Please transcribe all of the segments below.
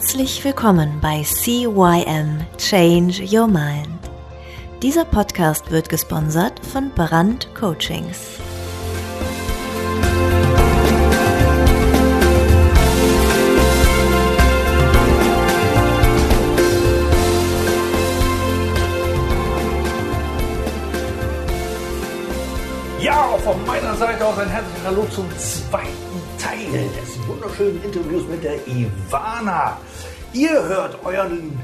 Herzlich willkommen bei CYM Change Your Mind. Dieser Podcast wird gesponsert von Brand Coachings. Ja, auch von meiner Seite aus ein herzliches Hallo zum zweiten Teil des wunderschönen Interviews mit der Ivana. Ihr hört euren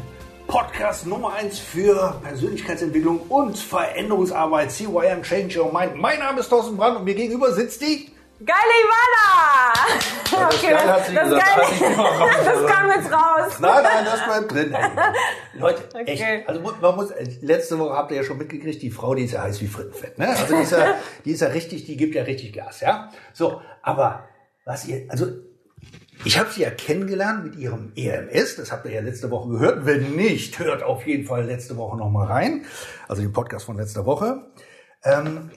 Podcast Nummer 1 für Persönlichkeitsentwicklung und Veränderungsarbeit, CYM Change Your Mind. Mein Name ist Thorsten Brandt und mir gegenüber sitzt die Geile Ivana! Okay, das, raus. das kam jetzt raus. Nein, nein, das bleibt drin. Leute, Okay. echt. Also man muss, letzte Woche habt ihr ja schon mitgekriegt, die Frau, die ist ja heiß wie Frittenfett. Ne? Also die ist ja, die ist ja richtig, die gibt ja richtig Gas, ja. So, aber was ihr, also ich habe sie ja kennengelernt mit ihrem EMS, das habt ihr ja letzte Woche gehört. Wenn nicht, hört auf jeden Fall letzte Woche nochmal rein. Also den Podcast von letzter Woche. Ähm,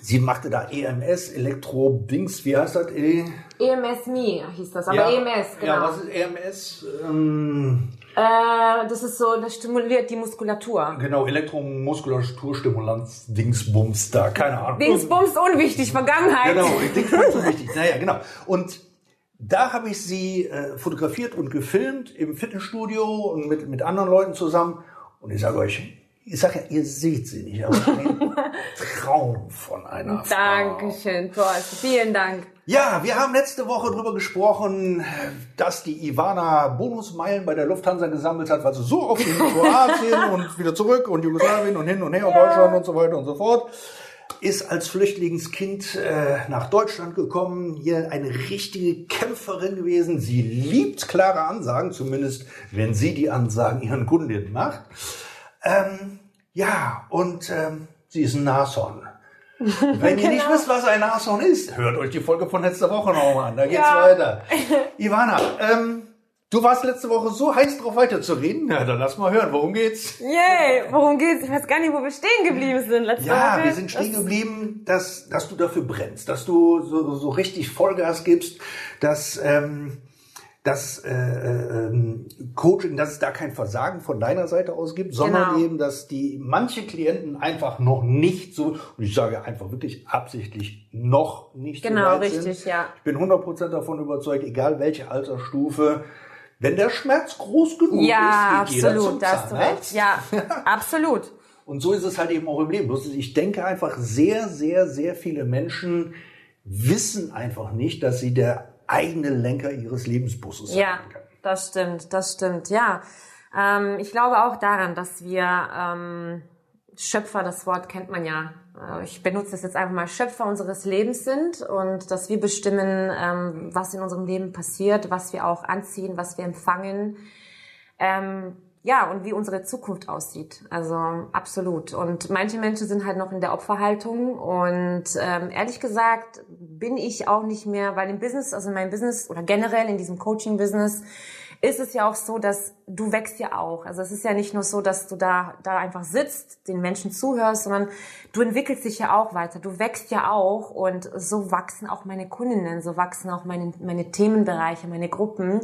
sie machte da EMS, Elektro-Dings, wie heißt das? E EMS Me hieß das, aber EMS, genau. Ja, was ist EMS? Ähm, äh, das ist so, das stimuliert die Muskulatur. Genau, Elektromuskulaturstimulanz, Dingsbums da, keine Ahnung. Dingsbums unwichtig, Vergangenheit. Genau, Dingsbums so wichtig. Naja, genau. Und da habe ich sie äh, fotografiert und gefilmt im Fitnessstudio und mit, mit anderen Leuten zusammen. Und ich sage euch, ich sage ja, ihr seht sie nicht, aber ein Traum von einer Frau. Dankeschön, Thorsten. Vielen Dank. Ja, wir haben letzte Woche drüber gesprochen, dass die Ivana Bonusmeilen bei der Lufthansa gesammelt hat, weil sie so oft in Kroatien und wieder zurück und Jugoslawien und hin und her und Deutschland und so weiter und so fort. Ist als Flüchtlingskind äh, nach Deutschland gekommen, hier eine richtige Kämpferin gewesen. Sie liebt klare Ansagen, zumindest wenn sie die Ansagen ihren Kundinnen macht. Ähm, ja, und ähm, sie ist ein Nashorn. Wenn ihr nicht wisst, was ein Nashorn ist, hört euch die Folge von letzter Woche nochmal an. Da geht's Ja. weiter. Ivana, ähm, du warst letzte Woche so heiß drauf weiterzureden. Ja, dann lass mal hören, worum geht's? Yay, worum geht's? Ich weiß gar nicht, wo wir stehen geblieben sind letzte Ja, Woche. wir sind stehen Das- geblieben, dass, dass du dafür brennst, dass du so, so richtig Vollgas gibst, dass ähm, das äh, äh, ähm, Coaching, dass es da kein Versagen von deiner Seite aus gibt, sondern Genau. eben, dass die manche Klienten einfach noch nicht so, und ich sage einfach wirklich absichtlich noch nicht Genau, so weit sind. richtig, ja. Ich bin 100% davon überzeugt, egal welche Altersstufe, wenn der Schmerz groß genug Ja, ist, geht jeder zum absolut, du Zahnarzt. recht. Ja, absolut. Und so ist es halt eben auch im Leben. Bloß ich denke einfach, sehr, sehr, sehr viele Menschen wissen einfach nicht, dass sie der eigene Lenker ihres Lebensbusses Ja, sein können. das stimmt, das stimmt, ja. Ähm, ich glaube auch daran, dass wir ähm, Schöpfer, das Wort kennt man ja. Äh, Ich benutze das jetzt einfach mal, Schöpfer unseres Lebens sind und dass wir bestimmen, ähm, was in unserem Leben passiert, was wir auch anziehen, was wir empfangen. Ähm, ja, und wie unsere Zukunft aussieht. Also absolut. Und manche Menschen sind halt noch in der Opferhaltung. Und ähm, ehrlich gesagt bin ich auch nicht mehr, weil im Business, also in meinem Business oder generell in diesem Coaching-Business, ist es ja auch so, dass du wächst ja auch. Also es ist ja nicht nur so, dass du da, da einfach sitzt, den Menschen zuhörst, sondern du entwickelst dich ja auch weiter. Du wächst ja auch und so wachsen auch meine Kundinnen, so wachsen auch meine, meine Themenbereiche, meine Gruppen.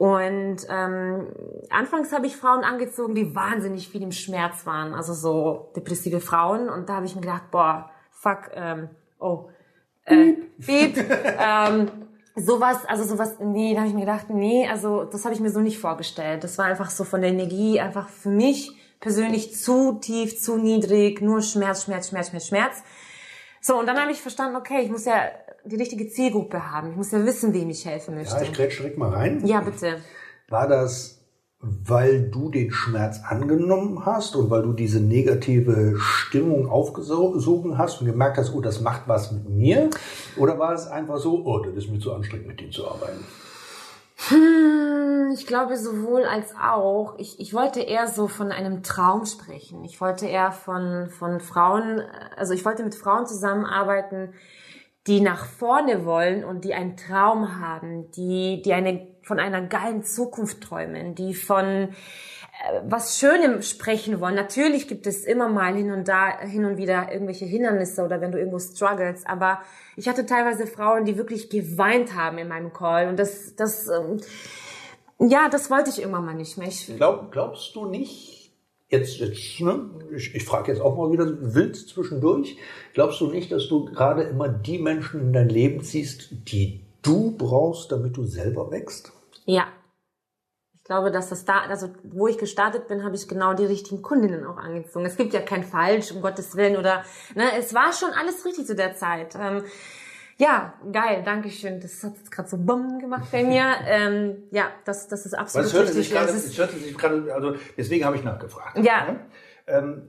Und ähm, anfangs habe ich Frauen angezogen, die wahnsinnig viel im Schmerz waren, also so depressive Frauen. Und da habe ich mir gedacht, boah, fuck, ähm, oh, äh, Beep, ähm, sowas, also sowas, nee, da habe ich mir gedacht, nee, also das habe ich mir so nicht vorgestellt. Das war einfach so von der Energie einfach für mich persönlich zu tief, zu niedrig, nur Schmerz, Schmerz, Schmerz, Schmerz, Schmerz. So, und dann habe ich verstanden, okay, ich muss ja die richtige Zielgruppe haben. Ich muss ja wissen, wem ich helfen möchte. Ja, ich grätsch direkt mal rein. Ja, bitte. War das, weil du den Schmerz angenommen hast und weil du diese negative Stimmung aufgesogen hast und gemerkt hast, oh, das macht was mit mir? Oder war es einfach so, oh, das ist mir zu anstrengend, mit denen zu arbeiten? Hm, Ich glaube sowohl als auch. Ich, ich wollte eher so von einem Traum sprechen. Ich wollte eher von, von Frauen, also ich wollte mit Frauen zusammenarbeiten, die nach vorne wollen und die einen Traum haben, die, die eine, von einer geilen Zukunft träumen, die von äh, was Schönem sprechen wollen. Natürlich gibt es immer mal hin und da, hin und wieder irgendwelche Hindernisse oder wenn du irgendwo struggles, aber ich hatte teilweise Frauen, die wirklich geweint haben in meinem Call und das, das, ähm, Ja, das wollte ich irgendwann mal nicht mehr. Ich, Glaub, glaubst du nicht, jetzt, jetzt ne, ich, ich frage jetzt auch mal wieder wild zwischendurch, glaubst du nicht, dass du gerade immer die Menschen in dein Leben ziehst, die du brauchst, damit du selber wächst? ja. Ich glaube, dass das da, also wo ich gestartet bin, habe ich genau die richtigen Kundinnen auch angezogen. Es gibt ja kein Falsch, um Gottes Willen, oder ne, es war schon alles richtig zu der Zeit. Ähm, ja, geil, danke schön. Das hat jetzt gerade so bumm gemacht bei mir. Ähm, ja, das, das ist absolut es hörte richtig. sich ist- es hörte sich gerade, also deswegen habe ich nachgefragt. Ja. Ne? Ähm,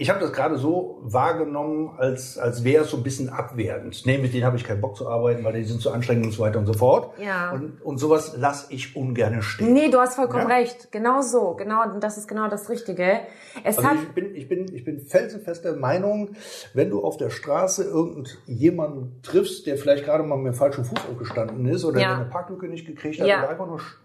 ich habe das gerade so wahrgenommen, als, als wäre es so ein bisschen abwertend. Nee, mit denen habe ich keinen Bock zu arbeiten, weil die sind zu anstrengend und so weiter und so fort. Ja. Und, und sowas lasse ich ungern stehen. Nee, du hast vollkommen Ja? recht. Genau so. Genau, das ist genau das Richtige. Es Also hat, ich bin, ich bin, ich bin felsenfester Meinung, wenn du auf der Straße irgendjemanden triffst, der vielleicht gerade mal mit dem falschen Fuß aufgestanden ist oder Ja. der eine Parklücke nicht gekriegt hat Ja. oder einfach nur sch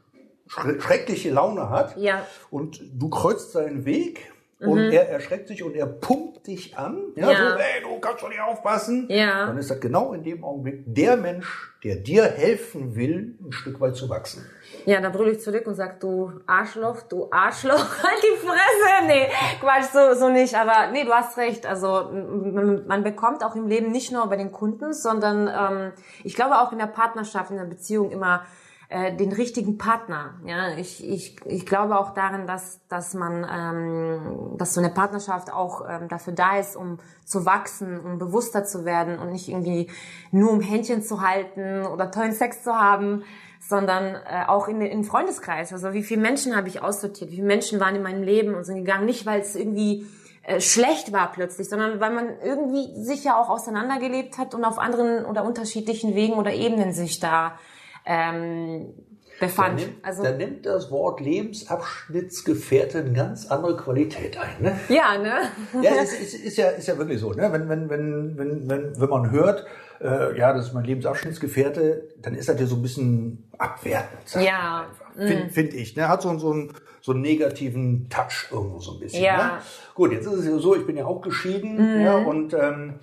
schre- schreckliche Laune hat Ja. und du kreuzt seinen Weg und er erschreckt sich und er pumpt dich an, ja, Mhm. Ja. so, hey, du kannst doch nicht aufpassen, Ja. dann ist das genau in dem Augenblick der Mensch, der dir helfen will, ein Stück weit zu wachsen. Ja, da brülle ich zurück und sag, du Arschloch, du Arschloch, halt die Fresse. Nee, Quatsch, so, so nicht. Aber nee, du hast recht. Also man bekommt auch im Leben nicht nur bei den Kunden, sondern ähm, ich glaube auch in der Partnerschaft, in der Beziehung immer äh, den richtigen Partner. Ja, ich, ich, ich glaube auch darin, dass, dass man, ähm, dass so eine Partnerschaft auch ähm, dafür da ist, um zu wachsen, um bewusster zu werden und nicht irgendwie nur um Händchen zu halten oder tollen Sex zu haben, sondern äh, auch in den Freundeskreis. Also wie viele Menschen habe ich aussortiert, wie viele Menschen waren in meinem Leben und sind gegangen, nicht weil es irgendwie äh, schlecht war plötzlich, sondern weil man irgendwie sich ja auch auseinandergelebt hat und auf anderen oder unterschiedlichen Wegen oder Ebenen sich da ähm, befand. nimmt, Also da nimmt das Wort Lebensabschnittsgefährte eine ganz andere Qualität ein. Ne? ja, ne? Ja, es ist, ist, ja, ist ja wirklich so. Ne? Wenn, wenn, wenn, wenn, wenn, wenn man hört, äh, ja, das ist mein Lebensabschnittsgefährte, dann ist das ja so ein bisschen abwertend. Ja, einfach. Finde find ich. Ne? Hat so, so, einen, so einen negativen Touch irgendwo so ein bisschen. Ja. Ne? Gut, jetzt ist es ja so, ich bin ja auch geschieden ja, und ähm,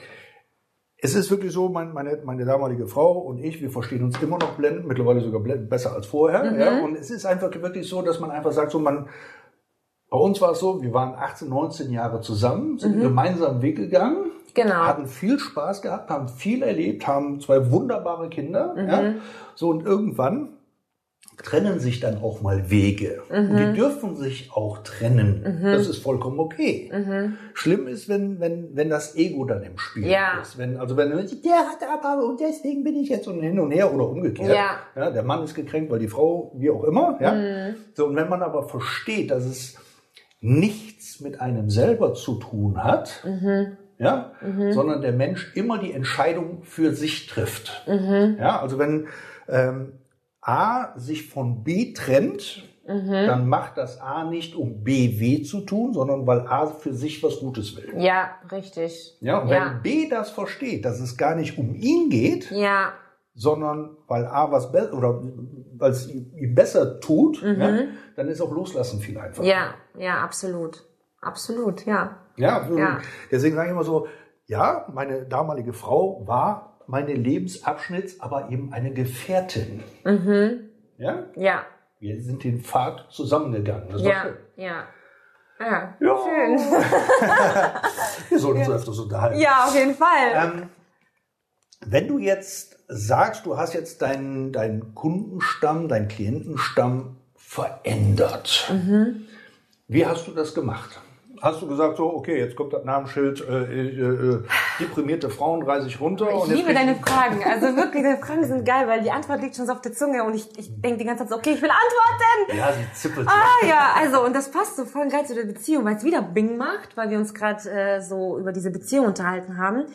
es ist wirklich so, mein, meine, meine damalige Frau und ich, wir verstehen uns immer noch blendend, mittlerweile sogar blendend besser als vorher. Ja? Und es ist einfach wirklich so, dass man einfach sagt, so man, bei uns war es so, wir waren 18, 19 Jahre zusammen, sind einen gemeinsamen Weg gegangen, Genau. hatten viel Spaß gehabt, haben viel erlebt, haben zwei wunderbare Kinder. Ja? So und irgendwann trennen sich dann auch mal Wege. Und Mhm. die dürfen sich auch trennen. Das ist vollkommen okay. Schlimm ist, wenn, wenn, wenn das Ego dann im Spiel Ja. ist. Wenn, also wenn der hat aber und deswegen bin ich jetzt und hin und her oder umgekehrt. Ja. der Mann ist gekränkt, weil die Frau, wie auch immer. Ja? Mhm. So, und wenn man aber versteht, dass es nichts mit einem selber zu tun hat, Mhm. ja, sondern der Mensch immer die Entscheidung für sich trifft. Mhm. Ja, also wenn ähm, A sich von B trennt, Mhm. dann macht das A nicht, um B weh zu tun, sondern weil A für sich was Gutes will. Ja, richtig. Ja, und Ja. wenn B das versteht, dass es gar nicht um ihn geht, Ja, sondern weil A was besser oder weil es ihm besser tut, ja, dann ist auch Loslassen viel einfacher. Mhm. ja, ja, absolut. Absolut, ja. Ja, Ja. deswegen sage ich immer so, ja, meine damalige Frau war meine Lebensabschnitts, aber eben eine Gefährtin. Mhm. Ja, Ja, wir sind den Pfad zusammengegangen. Das ja, schön. ja. Ja, Ja. schön. Wir sollten uns öfters unterhalten. Ja, auf jeden Fall. Ähm, wenn du jetzt sagst, du hast jetzt deinen, deinen Kundenstamm, deinen Klientenstamm verändert, Mhm. wie hast du das gemacht? Hast du gesagt, so, okay, jetzt kommt das Namensschild, äh, äh, äh, deprimierte Frauen reise ich runter. Ich liebe deine Fragen. Also wirklich, deine Fragen sind geil, weil die Antwort liegt schon so auf der Zunge und ich, ich denke die ganze Zeit so, okay, ich will antworten. Ja, sie zippelt. Ah ja, also und das passt so voll geil zu der Beziehung, weil es wieder Bing macht, weil wir uns gerade äh, so über diese Beziehung unterhalten haben.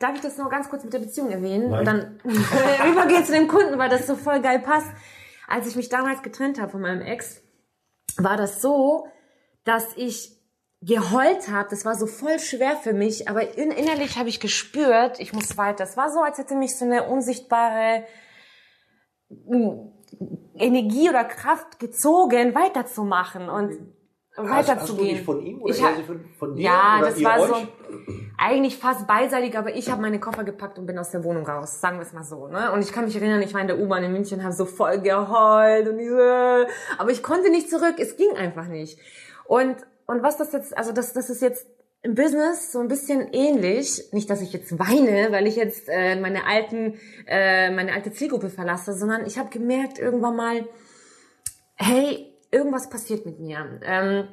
Darf ich das noch ganz kurz mit der Beziehung erwähnen? Nein. Und dann übergehen zu dem Kunden, weil das so voll geil passt. Als ich mich damals getrennt habe von meinem Ex, war das so, dass ich geheult habe. Das war so voll schwer für mich, aber in, innerlich habe ich gespürt, ich muss weiter. Es war so, als hätte mich so eine unsichtbare Energie oder Kraft gezogen, weiterzumachen und Hast, hast du weiterzugehen. von ihm oder Ich ha- sich von, von dir? ja, das war euch? so. eigentlich fast beidseitig, aber ich habe meine Koffer gepackt und bin aus der Wohnung raus, sagen wir es mal so. Ne? Und ich kann mich erinnern, ich war in der U-Bahn in München, habe so voll geheult und diese, aber ich konnte nicht zurück, es ging einfach nicht. Und und was das jetzt, also das, das ist jetzt im Business so ein bisschen ähnlich. Nicht, dass ich jetzt weine, weil ich jetzt äh, meine alten, äh, meine alte Zielgruppe verlasse, sondern ich habe gemerkt irgendwann mal, hey, irgendwas passiert mit mir. Ähm,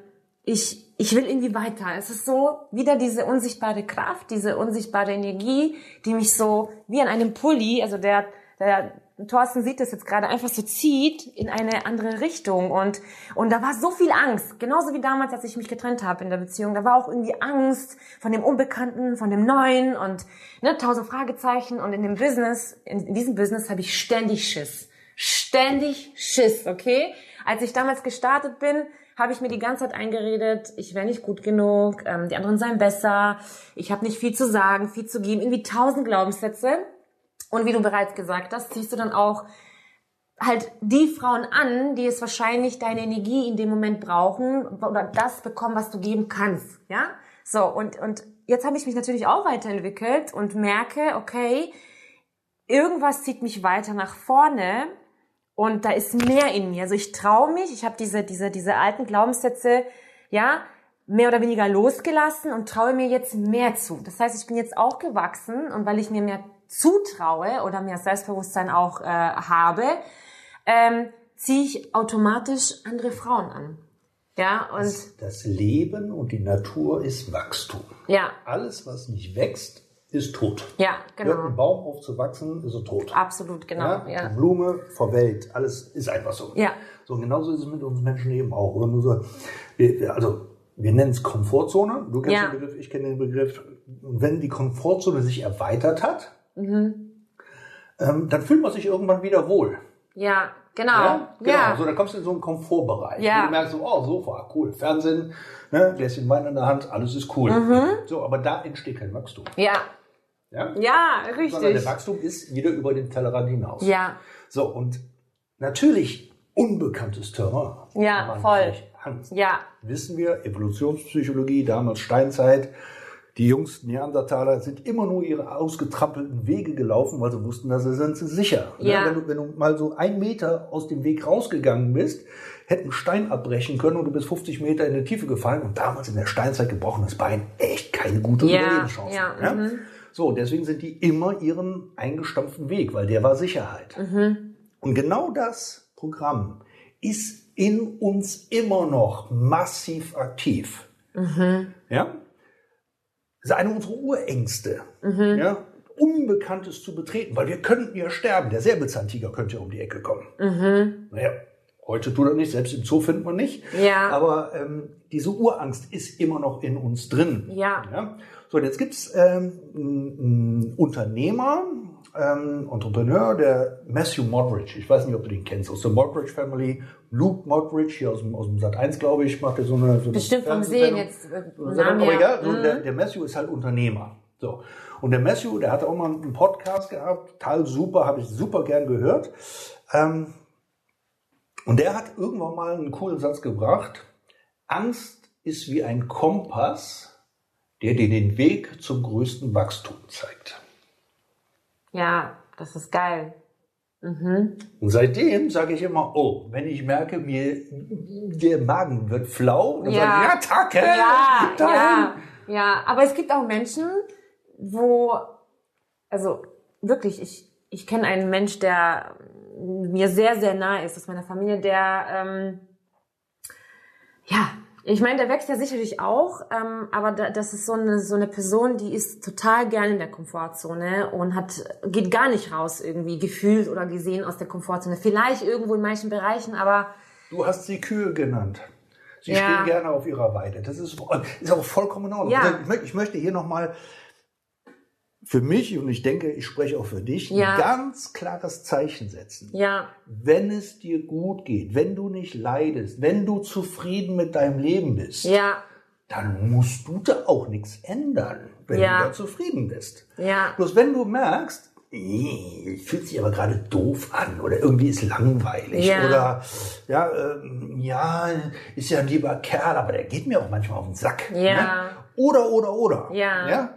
ich, ich will irgendwie weiter. Es ist so wieder diese unsichtbare Kraft, diese unsichtbare Energie, die mich so wie an einem Pulli, also der, der Thorsten sieht das jetzt gerade, einfach so zieht in eine andere Richtung. Und, und da war so viel Angst. Genauso wie damals, als ich mich getrennt habe in der Beziehung. Da war auch irgendwie Angst von dem Unbekannten, von dem Neuen und ne, tausend Fragezeichen. Und in dem Business, in, in diesem Business habe ich ständig Schiss. Ständig Schiss, okay? Als ich damals gestartet bin, habe ich mir die ganze Zeit eingeredet, ich wäre nicht gut genug, ähm, die anderen seien besser, ich habe nicht viel zu sagen, viel zu geben, irgendwie tausend Glaubenssätze. Und wie du bereits gesagt hast, ziehst du dann auch halt die Frauen an, die es wahrscheinlich deine Energie in dem Moment brauchen oder das bekommen, was du geben kannst, ja? So, und, und jetzt habe ich mich natürlich auch weiterentwickelt und merke, okay, irgendwas zieht mich weiter nach vorne und da ist mehr in mir. Also ich traue mich, ich habe diese, diese, diese alten Glaubenssätze, ja, mehr oder weniger losgelassen und traue mir jetzt mehr zu. Das heißt, ich bin jetzt auch gewachsen und weil ich mir mehr zutraue oder mehr Selbstbewusstsein auch äh, habe, ähm, ziehe ich automatisch andere Frauen an. Ja, und das, das Leben und die Natur ist Wachstum. Ja. Alles, was nicht wächst, ist tot. Ja, genau. Hört ein Baum auf zu wachsen, ist er tot. Absolut, genau. Ja? Ja. Die Blume verwelkt, alles ist einfach so. Ja. So, und genauso ist es mit uns Menschen eben auch. So, wir- also, wir nennen es Komfortzone. Du kennst Ja. den Begriff, ich kenne den Begriff. Und wenn die Komfortzone sich erweitert hat, Mhm. ähm, dann fühlt man sich irgendwann wieder wohl. Ja, genau. Ja, genau. Ja. So, dann kommst du in so einen Komfortbereich. Ja. Und du merkst so, oh, Sofa, cool, Fernsehen, ne, Gläschen Wein in der Hand, alles ist cool. Mhm. So, aber da entsteht kein Wachstum. Ja. Ja? Ja, Sondern der richtig. Wachstum ist wieder über den Tellerrand hinaus. Ja. So, und natürlich unbekanntes Terrain. Ja, voll. Ja. Wissen wir, Evolutionspsychologie, damals Steinzeit, die Jungs Neandertaler sind immer nur ihre ausgetrampelten Wege gelaufen, weil sie wussten, dass sie sind sicher. Ne? Ja. Wenn, du, wenn du mal so ein Meter aus dem Weg rausgegangen bist, hätten Stein abbrechen können und du bist 50 Meter in die Tiefe gefallen und damals in der Steinzeit gebrochenes Bein echt keine gute Ja, Überlebenschance. ja, mhm. So, deswegen sind die immer ihren eingestampften Weg, weil der war Sicherheit. Mhm. Und genau das Programm ist in uns immer noch massiv aktiv. Mhm. Ja? Das ist eine unserer Urängste. Mhm. Ja? Unbekanntes zu betreten, weil wir könnten ja sterben. Der Säbelzahntiger könnte ja um die Ecke kommen. Mhm. Naja, heute tut er nicht, selbst im Zoo findet man nicht. Ja. Aber ähm, diese Urangst ist immer noch in uns drin. Ja. Ja? So, und jetzt gibt's ähm, einen Unternehmer, ähm, Entrepreneur, der Matthew Modridge. Ich weiß nicht, ob du den kennst, aus der Modridge Family. Luke Modridge, hier aus dem, aus dem Sat 1, glaube ich, macht er so eine. So eine Bestimmt vom Sehen jetzt. äh, Namen aber egal, Mhm. der, der Matthew ist halt Unternehmer. So. Und der Matthew, der hatte auch mal einen Podcast gehabt, total super, habe ich super gern gehört. Ähm, und der hat irgendwann mal einen coolen Satz gebracht. Angst ist wie ein Kompass, der dir den Weg zum größten Wachstum zeigt. Ja, das ist geil. Mhm. Und seitdem sage ich immer, oh, wenn ich merke, mir der Magen wird flau, dann Ja. sage ich, ja, Tacke, Ja, ja, ja. Aber es gibt auch Menschen, wo, also wirklich, ich, ich kenne einen Mensch, der mir sehr, sehr nahe ist aus meiner Familie, der, ähm, ja, ich meine, der wächst ja sicherlich auch, ähm, aber da, das ist so eine, so eine Person, die ist total gerne in der Komfortzone und hat, geht gar nicht raus irgendwie gefühlt oder gesehen aus der Komfortzone. Vielleicht irgendwo in manchen Bereichen, aber Du hast sie Kühe genannt. Sie Ja. stehen gerne auf ihrer Weide. Das ist, ist auch vollkommen in Ordnung. Ja. Also ich, möchte, ich möchte hier nochmal für mich und ich denke, ich spreche auch für dich, Ja. ein ganz klares Zeichen setzen. ja, Wenn es dir gut geht, wenn du nicht leidest, wenn du zufrieden mit deinem Leben bist, ja, dann musst du da auch nichts ändern, wenn Ja. du da zufrieden bist. ja, Bloß wenn du merkst, "Ih, fühlt sich aber gerade doof an oder irgendwie ist langweilig Ja. oder ja, ähm, ja, ist ja ein lieber Kerl, aber der geht mir auch manchmal auf den Sack. Ja. Ne? Oder, oder, oder, Ja.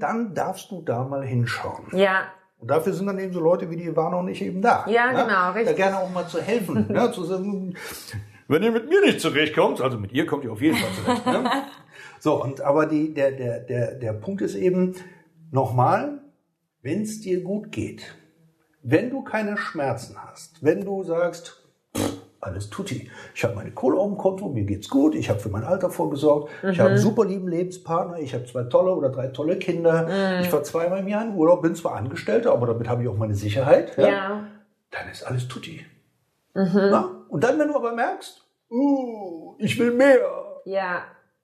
dann darfst du da mal hinschauen. Ja, Und dafür sind dann eben so Leute wie die Ivana und ich eben da. Ja, genau, richtig. Da gerne auch mal zu helfen. ja, zu sagen, wenn ihr mit mir nicht zurechtkommt, also mit ihr kommt ihr auf jeden Fall zurecht. Ne? So, und aber die, der, der, der, der Punkt ist eben, nochmal, wenn es dir gut geht, wenn du keine Schmerzen hast, wenn du sagst, alles tutti, ich habe meine Kohle auf dem Konto, mir geht's gut, ich habe für mein Alter vorgesorgt, ich habe einen super lieben Lebenspartner, ich habe zwei tolle oder drei tolle Kinder, ich war zweimal im Jahr in Urlaub, bin zwar Angestellter, aber damit habe ich auch meine Sicherheit. ja, Dann ist alles tutti. Na? Und dann, wenn du aber merkst, uh, ich will mehr, ja,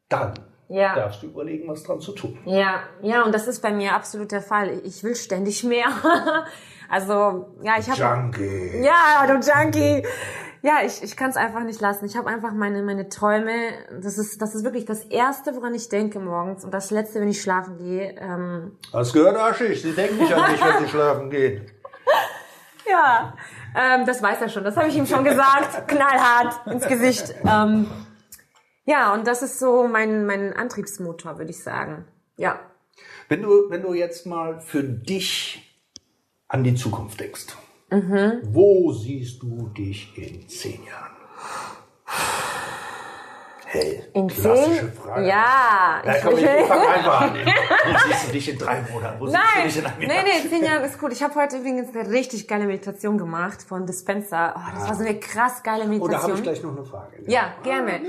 dann Ja. darfst du überlegen, was dran zu tun. ja, ja, und das ist bei mir absolut der Fall. Ich will ständig mehr. also, ja, ich habe Junkie. Ja, du Junkie. Ja, ich, ich kann es einfach nicht lassen. Ich habe einfach meine, meine Träume. Das ist, das ist wirklich das Erste, woran ich denke morgens. Und das Letzte, wenn ich schlafen gehe. Ähm, Hast gehört, Aschig? Sie denken nicht an dich, wenn sie schlafen gehen. ja, ähm, das weiß er schon. Das habe ich ihm schon gesagt. Knallhart ins Gesicht. Ähm, ja, und das ist so mein, mein Antriebsmotor, würde ich sagen. Ja. Wenn du, wenn du jetzt mal für dich an die Zukunft denkst, Mhm. wo siehst du dich in zehn Jahren? Hey, In klassische zehn? Frage. Ja. Ja, ich- komm, ich, fang einfach an. Wo siehst du dich in drei Monaten? Wo Nein, siehst du dich in einem nee, Jahr? nee, zehn Jahre ist gut. Ich habe heute übrigens eine richtig geile Meditation gemacht von Dispenser. Oh, das war so eine krass geile Oh, da habe Meditation. ich gleich noch eine Frage. Ja, gerne.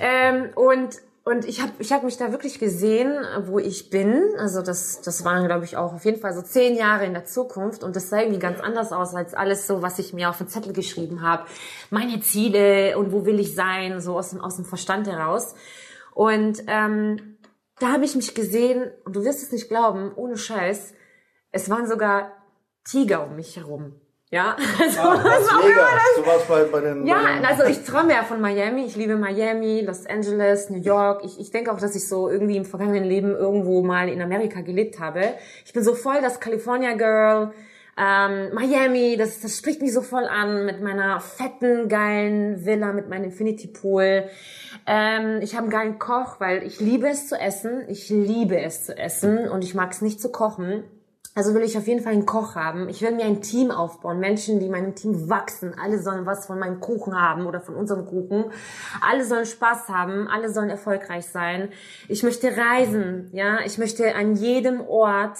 Ähm, und und ich habe ich hab mich da wirklich gesehen, wo ich bin. Also das, das waren, glaube ich, auch auf jeden Fall so zehn Jahre in der Zukunft. Und das sah irgendwie ganz anders aus als alles so, was ich mir auf den Zettel geschrieben habe. Meine Ziele und wo will ich sein, so aus dem, aus dem Verstand heraus. Und ähm, da habe ich mich gesehen, und du wirst es nicht glauben, ohne Scheiß, es waren sogar Tiger um mich herum. Ja, also, Ah, Las was auch Vegas. Du warst bei, bei den. ja, bei den also ich träume ja von Miami. Ich liebe Miami, Los Angeles, New York. Ich, ich denke auch, dass ich so irgendwie im vergangenen Leben irgendwo mal in Amerika gelebt habe. Ich bin so voll das California Girl. Ähm, Miami, das, das spricht mich so voll an mit meiner fetten, geilen Villa, mit meinem Infinity Pool. Ähm, ich habe einen geilen Koch, weil ich liebe es zu essen. Ich liebe es zu essen und ich mag es nicht zu kochen. Also will ich auf jeden Fall einen Koch haben. Ich will mir ein Team aufbauen. Menschen, die meinem Team wachsen. Alle sollen was von meinem Kuchen haben oder von unserem Kuchen. Alle sollen Spaß haben. Alle sollen erfolgreich sein. Ich möchte reisen. Ja, ich möchte an jedem Ort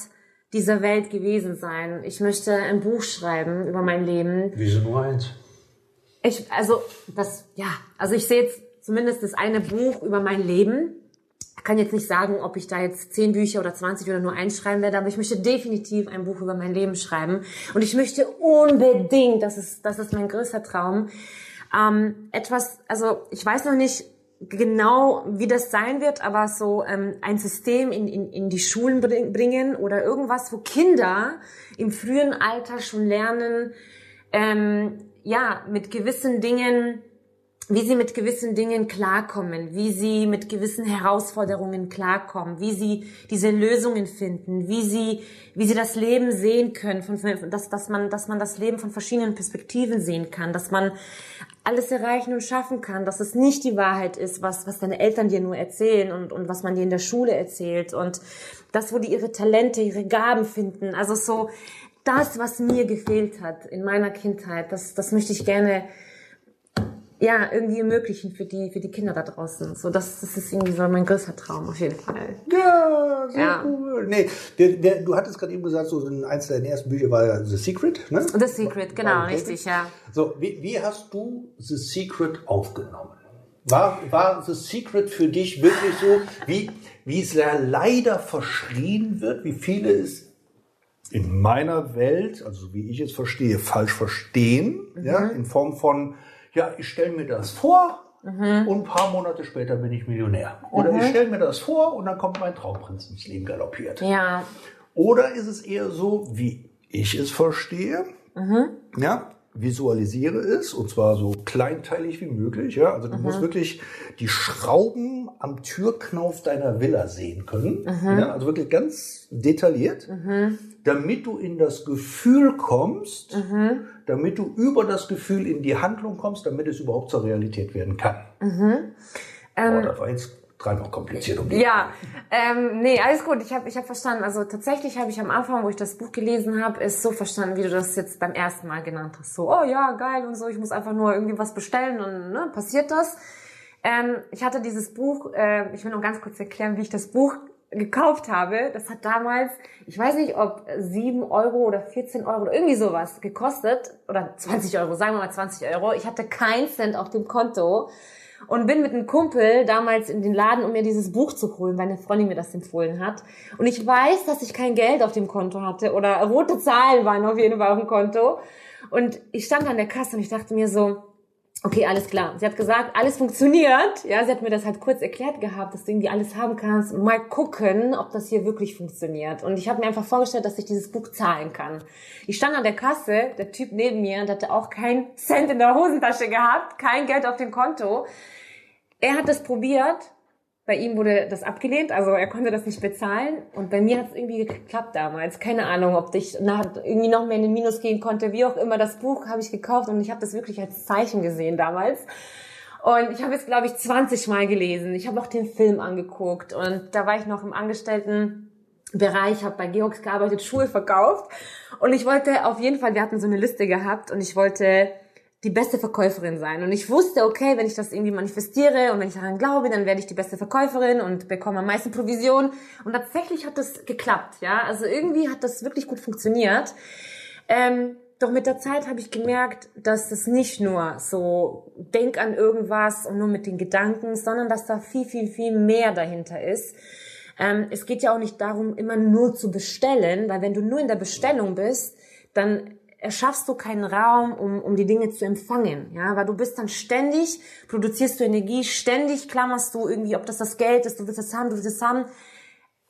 dieser Welt gewesen sein. Ich möchte ein Buch schreiben über mein Leben. Wieso nur eins? Ich, also, das, ja, also ich sehe jetzt zumindest das eine Buch über mein Leben. Kann jetzt nicht sagen, ob ich da jetzt zehn Bücher oder 20 oder nur eins schreiben werde, aber ich möchte definitiv ein Buch über mein Leben schreiben. Und ich möchte unbedingt, das ist, das ist mein größter Traum, ähm, etwas, also ich weiß noch nicht genau, wie das sein wird, aber so ähm, ein System in, in, in die Schulen bring- bringen oder irgendwas, wo Kinder im frühen Alter schon lernen, ähm, ja, mit gewissen Dingen, wie sie mit gewissen Dingen klarkommen, wie sie mit gewissen Herausforderungen klarkommen, wie sie diese Lösungen finden, wie sie, wie sie das Leben sehen können, von, dass, dass man, dass man das Leben von verschiedenen Perspektiven sehen kann, dass man alles erreichen und schaffen kann, dass es nicht die Wahrheit ist, was, was deine Eltern dir nur erzählen und, und was man dir in der Schule erzählt und das, wo die ihre Talente, ihre Gaben finden, also so, das, was mir gefehlt hat in meiner Kindheit, das, das möchte ich gerne ja, irgendwie ermöglichen für die, für die Kinder da draußen. So, das, das ist irgendwie so mein größter Traum, auf jeden Fall. Ja, sehr Ja. cool. Nee, der, der, du hattest gerade eben gesagt, so in eins deiner ersten Bücher war ja The Secret, ne? The Secret, genau, War- richtig, ja. So, wie, wie hast du The Secret aufgenommen? War, war The Secret für dich wirklich so, wie, wie es ja leider verschrien wird, wie viele es in meiner Welt, also wie ich es verstehe, falsch verstehen, ja, in Form von, ja, ich stelle mir das vor und ein paar Monate später bin ich Millionär. Oder ich stelle mir das vor und dann kommt mein Traumprinz ins Leben galoppiert. Ja, Oder ist es eher so, wie ich es verstehe? Ja, visualisiere es und zwar so kleinteilig wie möglich. Ja, also du musst wirklich die Schrauben am Türknauf deiner Villa sehen können. Ja, also wirklich ganz detailliert, damit du in das Gefühl kommst, damit du über das Gefühl in die Handlung kommst, damit es überhaupt zur Realität werden kann. Boah, das war jetzt dreimal kompliziert um die Ja, ähm, nee, alles gut. Ich habe ich hab verstanden. Also tatsächlich habe ich am Anfang, wo ich das Buch gelesen habe, ist so verstanden, wie du das jetzt beim ersten Mal genannt hast. So, oh ja, geil und so. Ich muss einfach nur irgendwie was bestellen und ne, passiert das. Ähm, ich hatte dieses Buch, äh, ich will noch ganz kurz erklären, wie ich das Buch gekauft habe. Das hat damals, ich weiß nicht, ob 7 Euro oder 14 Euro oder irgendwie sowas gekostet. Oder 20 Euro, sagen wir mal 20 Euro. Ich hatte keinen Cent auf dem Konto und bin mit einem Kumpel damals in den Laden, um mir dieses Buch zu holen, weil eine Freundin mir das empfohlen hat. Und ich weiß, dass ich kein Geld auf dem Konto hatte oder rote Zahlen waren auf jeden Fall auf dem Konto. Und ich stand an der Kasse und ich dachte mir so, okay, alles klar. Sie hat gesagt, alles funktioniert. Ja, sie hat mir das halt kurz erklärt gehabt, dass du irgendwie alles haben kannst. Mal gucken, ob das hier wirklich funktioniert. Und ich habe mir einfach vorgestellt, dass ich dieses Buch zahlen kann. Ich stand an der Kasse, der Typ neben mir, der hatte auch keinen Cent in der Hosentasche gehabt, kein Geld auf dem Konto. Er hat das probiert. Bei ihm wurde das abgelehnt, also er konnte das nicht bezahlen. Und bei mir hat es irgendwie geklappt damals. Keine Ahnung, ob ich nach, irgendwie noch mehr in den Minus gehen konnte. Wie auch immer, das Buch habe ich gekauft und ich habe das wirklich als Zeichen gesehen damals. Und ich habe es, glaube ich, 20 Mal gelesen. Ich habe auch den Film angeguckt. Und da war ich noch im Angestelltenbereich, habe bei Georgs gearbeitet, Schuhe verkauft. Und ich wollte auf jeden Fall, wir hatten so eine Liste gehabt und ich wollte die beste Verkäuferin sein. Und ich wusste, okay, wenn ich das irgendwie manifestiere und wenn ich daran glaube, dann werde ich die beste Verkäuferin und bekomme am meisten Provision. Und tatsächlich hat das geklappt, ja. Also irgendwie hat das wirklich gut funktioniert. Ähm, doch mit der Zeit habe ich gemerkt, dass es nicht nur so denk an irgendwas und nur mit den Gedanken, sondern dass da viel, viel, viel mehr dahinter ist. Ähm, es geht ja auch nicht darum, immer nur zu bestellen, weil wenn du nur in der Bestellung bist, dann erschaffst du keinen Raum, um, um die Dinge zu empfangen, ja, weil du bist dann ständig, produzierst du Energie, ständig klammerst du irgendwie, ob das das Geld ist, du willst es haben, du willst es haben,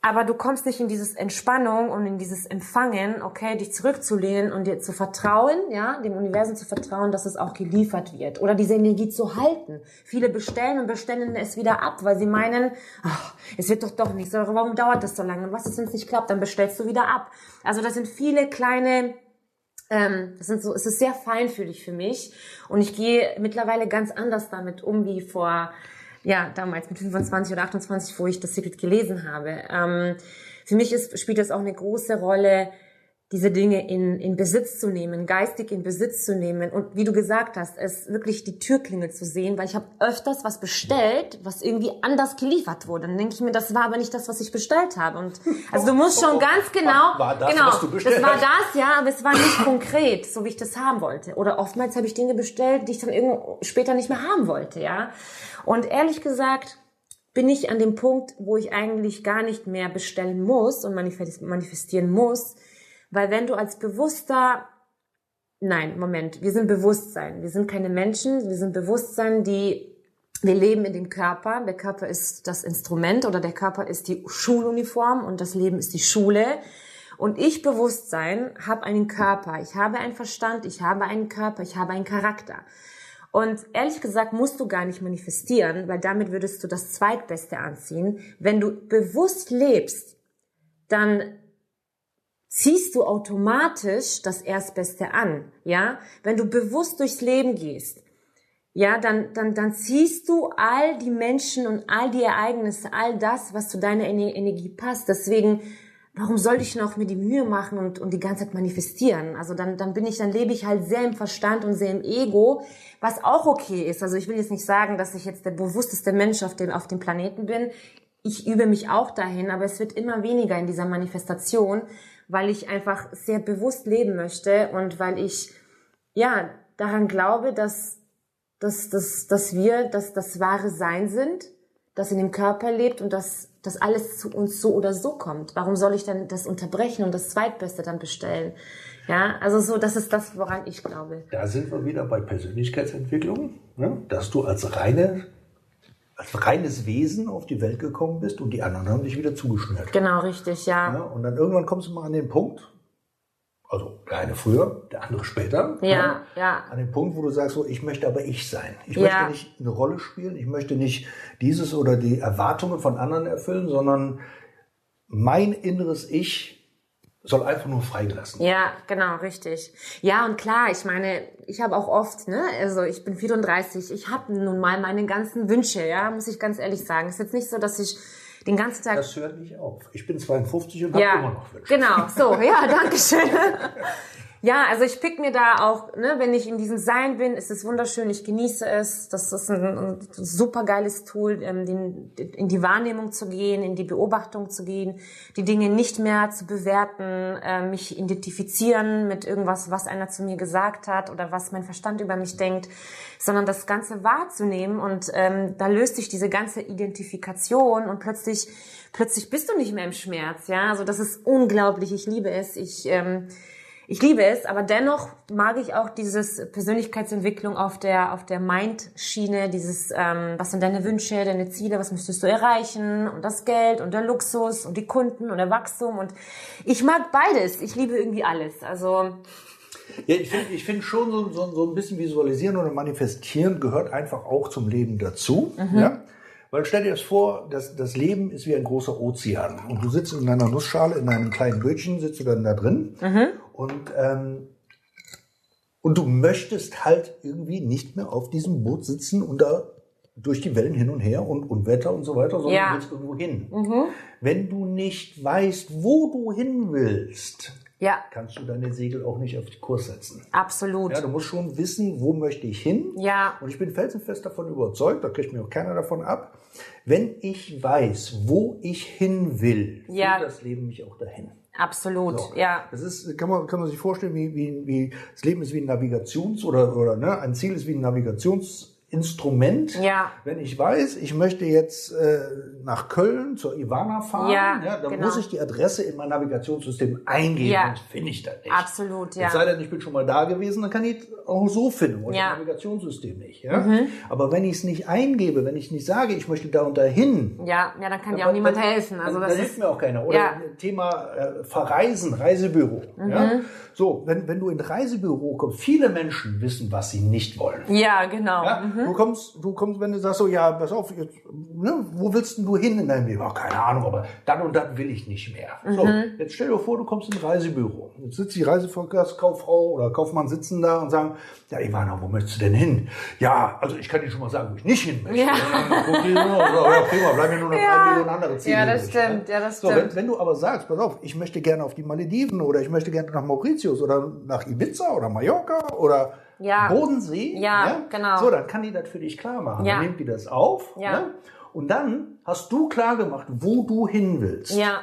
aber du kommst nicht in dieses Entspannung und in dieses Empfangen, okay, dich zurückzulehnen und dir zu vertrauen, ja, dem Universum zu vertrauen, dass es auch geliefert wird oder diese Energie zu halten. Viele bestellen und bestellen es wieder ab, weil sie meinen, ach, es wird doch doch nichts, warum dauert das so lange und was ist, wenn es nicht klappt, dann bestellst du wieder ab. Also das sind viele kleine ähm, das sind so, es ist sehr feinfühlig für mich und ich gehe mittlerweile ganz anders damit um wie vor, ja, damals mit 25 oder 28, wo ich das Secret gelesen habe. Ähm, für mich ist, spielt das auch eine große Rolle, diese Dinge in, in Besitz zu nehmen, geistig in Besitz zu nehmen und wie du gesagt hast, es wirklich die Türklingel zu sehen, weil ich habe öfters was bestellt, was irgendwie anders geliefert wurde. Dann denke ich mir, das war aber nicht das, was ich bestellt habe. Und also du musst schon ganz genau, war das, genau, was du bestellt das war das, ja, aber es war nicht konkret, so wie ich das haben wollte. Oder oftmals habe ich Dinge bestellt, die ich dann irgendwo später nicht mehr haben wollte, ja. Und ehrlich gesagt bin ich an dem Punkt, wo ich eigentlich gar nicht mehr bestellen muss und manifestieren muss, weil wenn du als bewusster, nein, Moment, wir sind Bewusstsein. Wir sind keine Menschen, wir sind Bewusstsein, die, wir leben in dem Körper. Der Körper ist das Instrument oder der Körper ist die Schuluniform und das Leben ist die Schule. Und ich Bewusstsein habe einen Körper, ich habe einen Verstand, ich habe einen Körper, ich habe einen Charakter. Und ehrlich gesagt musst du gar nicht manifestieren, weil damit würdest du das Zweitbeste anziehen. Wenn du bewusst lebst, dann ziehst du automatisch das Erstbeste an, ja? Wenn du bewusst durchs Leben gehst, ja, dann, dann, dann ziehst du all die Menschen und all die Ereignisse, all das, was zu deiner Ener- Energie passt. Deswegen, warum soll ich noch mir die Mühe machen und, und die ganze Zeit manifestieren? Also dann, dann bin ich, dann lebe ich halt sehr im Verstand und sehr im Ego, was auch okay ist. Also ich will jetzt nicht sagen, dass ich jetzt der bewussteste Mensch auf dem, auf dem Planeten bin. Ich übe mich auch dahin, aber es wird immer weniger in dieser Manifestation, weil ich einfach sehr bewusst leben möchte und weil ich ja daran glaube, dass, dass, dass, dass wir dass das wahre Sein sind, das in dem Körper lebt und dass das alles zu uns so oder so kommt. Warum soll ich dann das unterbrechen und das Zweitbeste dann bestellen? Ja, also so, das ist das, woran ich glaube. Da sind wir wieder bei Persönlichkeitsentwicklung, ne? dass du als reine, als reines Wesen auf die Welt gekommen bist und die anderen haben dich wieder zugeschnürt. Genau, richtig, ja. Ja, und dann irgendwann kommst du mal an den Punkt, also der eine früher, der andere später, Ja, ja. an den Punkt, wo du sagst, so, ich möchte aber ich sein. Ich Ja. möchte nicht eine Rolle spielen, ich möchte nicht dieses oder die Erwartungen von anderen erfüllen, sondern mein inneres Ich soll einfach nur freigelassen werden. Ja, genau, richtig. Ja, und klar, ich meine, ich habe auch oft, ne, also ich bin 34, ich habe nun mal meine ganzen Wünsche, ja, muss ich ganz ehrlich sagen. Es ist jetzt nicht so, dass ich den ganzen Tag. Das hört nicht auf. Ich bin 52 und habe ja, immer noch Wünsche. Genau, so, ja, danke schön. Ja, also ich pick mir da auch, ne, wenn ich in diesem Sein bin, ist es wunderschön, ich genieße es. Das ist ein, ein super geiles Tool, ähm, den, in die Wahrnehmung zu gehen, in die Beobachtung zu gehen, die Dinge nicht mehr zu bewerten, äh, mich identifizieren mit irgendwas, was einer zu mir gesagt hat oder was mein Verstand über mich denkt, sondern das Ganze wahrzunehmen und ähm, da löst sich diese ganze Identifikation und plötzlich plötzlich bist du nicht mehr im Schmerz, ja. Also das ist unglaublich. Ich liebe es. Ich ähm, ich liebe es, aber dennoch mag ich auch dieses Persönlichkeitsentwicklung auf der auf der Mind-Schiene, dieses ähm, was sind deine Wünsche, deine Ziele, was möchtest du erreichen und das Geld und der Luxus und die Kunden und der Wachstum und ich mag beides. Ich liebe irgendwie alles. Also ja, ich finde ich find schon so, so, so ein bisschen visualisieren oder manifestieren gehört einfach auch zum Leben dazu. Mhm. Ja? Weil stell dir das vor, das, das Leben ist wie ein großer Ozean. Und du sitzt in deiner Nussschale, in einem kleinen Bötchen, sitzt du dann da drin. Mhm. Und, ähm, und du möchtest halt irgendwie nicht mehr auf diesem Boot sitzen und da durch die Wellen hin und her und, und Wetter und so weiter, sondern ja. du willst irgendwo hin. Mhm. Wenn du nicht weißt, wo du hin willst, ja. kannst du deine Segel auch nicht auf die Kurs setzen. Absolut. Ja, du musst schon wissen, wo möchte ich hin. Ja. Und ich bin felsenfest davon überzeugt, da kriegt mir auch keiner davon ab, wenn ich weiß, wo ich hin will, ja. führt das Leben mich auch dahin. Absolut, so. ja. Das ist, kann man, kann man sich vorstellen, wie, wie, wie, das Leben ist wie ein Navigations- oder, oder, ne, ein Ziel ist wie ein Navigations- Instrument. Ja. Wenn ich weiß, ich möchte jetzt äh, nach Köln zur Ivana fahren, ja, ja dann genau. muss ich die Adresse in mein Navigationssystem eingeben, ja. sonst finde ich das nicht. Absolut, ja. Es sei denn, ich bin schon mal da gewesen, dann kann ich auch so finden, und ja. das Navigationssystem nicht. Ja? Mhm. Aber wenn ich es nicht eingebe, wenn ich nicht sage, ich möchte da und dahin. Ja, ja, dann kann dir auch niemand helfen. Also dann, das dann hilft mir auch keiner. Oder ja. Thema äh, Verreisen, Reisebüro. Mhm. Ja? So, wenn, wenn du in Reisebüro kommst, viele Menschen wissen, was sie nicht wollen. Ja, genau. Ja? Mhm. Du kommst, du kommst, wenn du sagst so, ja, pass auf, jetzt, ne, wo willst denn du hin in deinem Leben? Oh, keine Ahnung, aber dann und dann will ich nicht mehr. Mhm. So, jetzt stell dir vor, du kommst in ein Reisebüro. Jetzt sitzt die Reiseverkehrskauffrau oder Kaufmann sitzen da und sagen, ja, Ivana, wo möchtest du denn hin? Ja, also ich kann dir schon mal sagen, wo ich nicht hin möchte. Ja, ja prima, bleiben mir nur noch ja. drei Millionen andere Ziele. Ja, das stimmt, ja, das stimmt. So, wenn, wenn du aber sagst, pass auf, ich möchte gerne auf die Malediven oder ich möchte gerne nach Mauritius oder nach Ibiza oder Mallorca oder ja. Bodensee. Ja, ja, genau. So, dann kann die das für dich klar machen. Ja. Dann nimmt die das auf. Ja. Ne? Und dann hast du klar gemacht, wo du hin willst. Ja.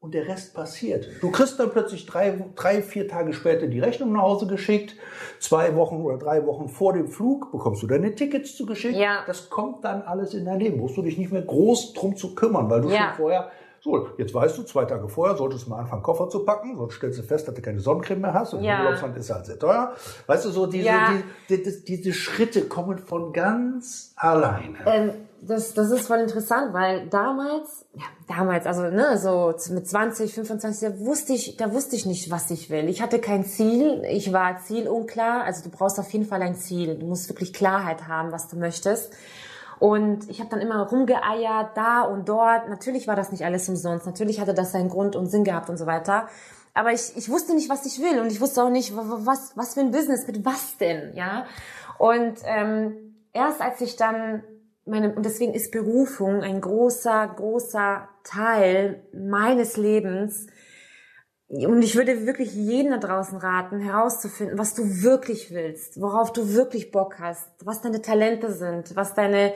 Und der Rest passiert. Du kriegst dann plötzlich drei, drei, vier Tage später die Rechnung nach Hause geschickt. Zwei Wochen oder drei Wochen vor dem Flug bekommst du deine Tickets zugeschickt. Ja. Das kommt dann alles in dein Leben. Musst du dich nicht mehr groß drum zu kümmern, weil du ja. schon vorher so, jetzt weißt du, zwei Tage vorher solltest du mal anfangen, Koffer zu packen, sonst stellst du fest, dass du keine Sonnencreme mehr hast und ja. im Urlaubsland ist halt sehr teuer. Weißt du, so diese, ja. die, die, diese Schritte kommen von ganz alleine. Ähm, das, das ist voll interessant, weil damals, ja, damals, also ne, so mit 20, 25, da wusste ich, da wusste ich nicht, was ich will. Ich hatte kein Ziel, ich war zielunklar. Also du brauchst auf jeden Fall ein Ziel. Du musst wirklich Klarheit haben, was du möchtest. Und ich habe dann immer rumgeeiert, da und dort. Natürlich war das nicht alles umsonst. Natürlich hatte das seinen Grund und Sinn gehabt und so weiter. Aber ich, ich wusste nicht, was ich will und ich wusste auch nicht, was, was für ein Business, mit was denn, ja. Und ähm, erst als ich dann meine, und deswegen ist Berufung ein großer, großer Teil meines Lebens, und ich würde wirklich jeden da draußen raten, herauszufinden, was du wirklich willst, worauf du wirklich Bock hast, was deine Talente sind, was deine,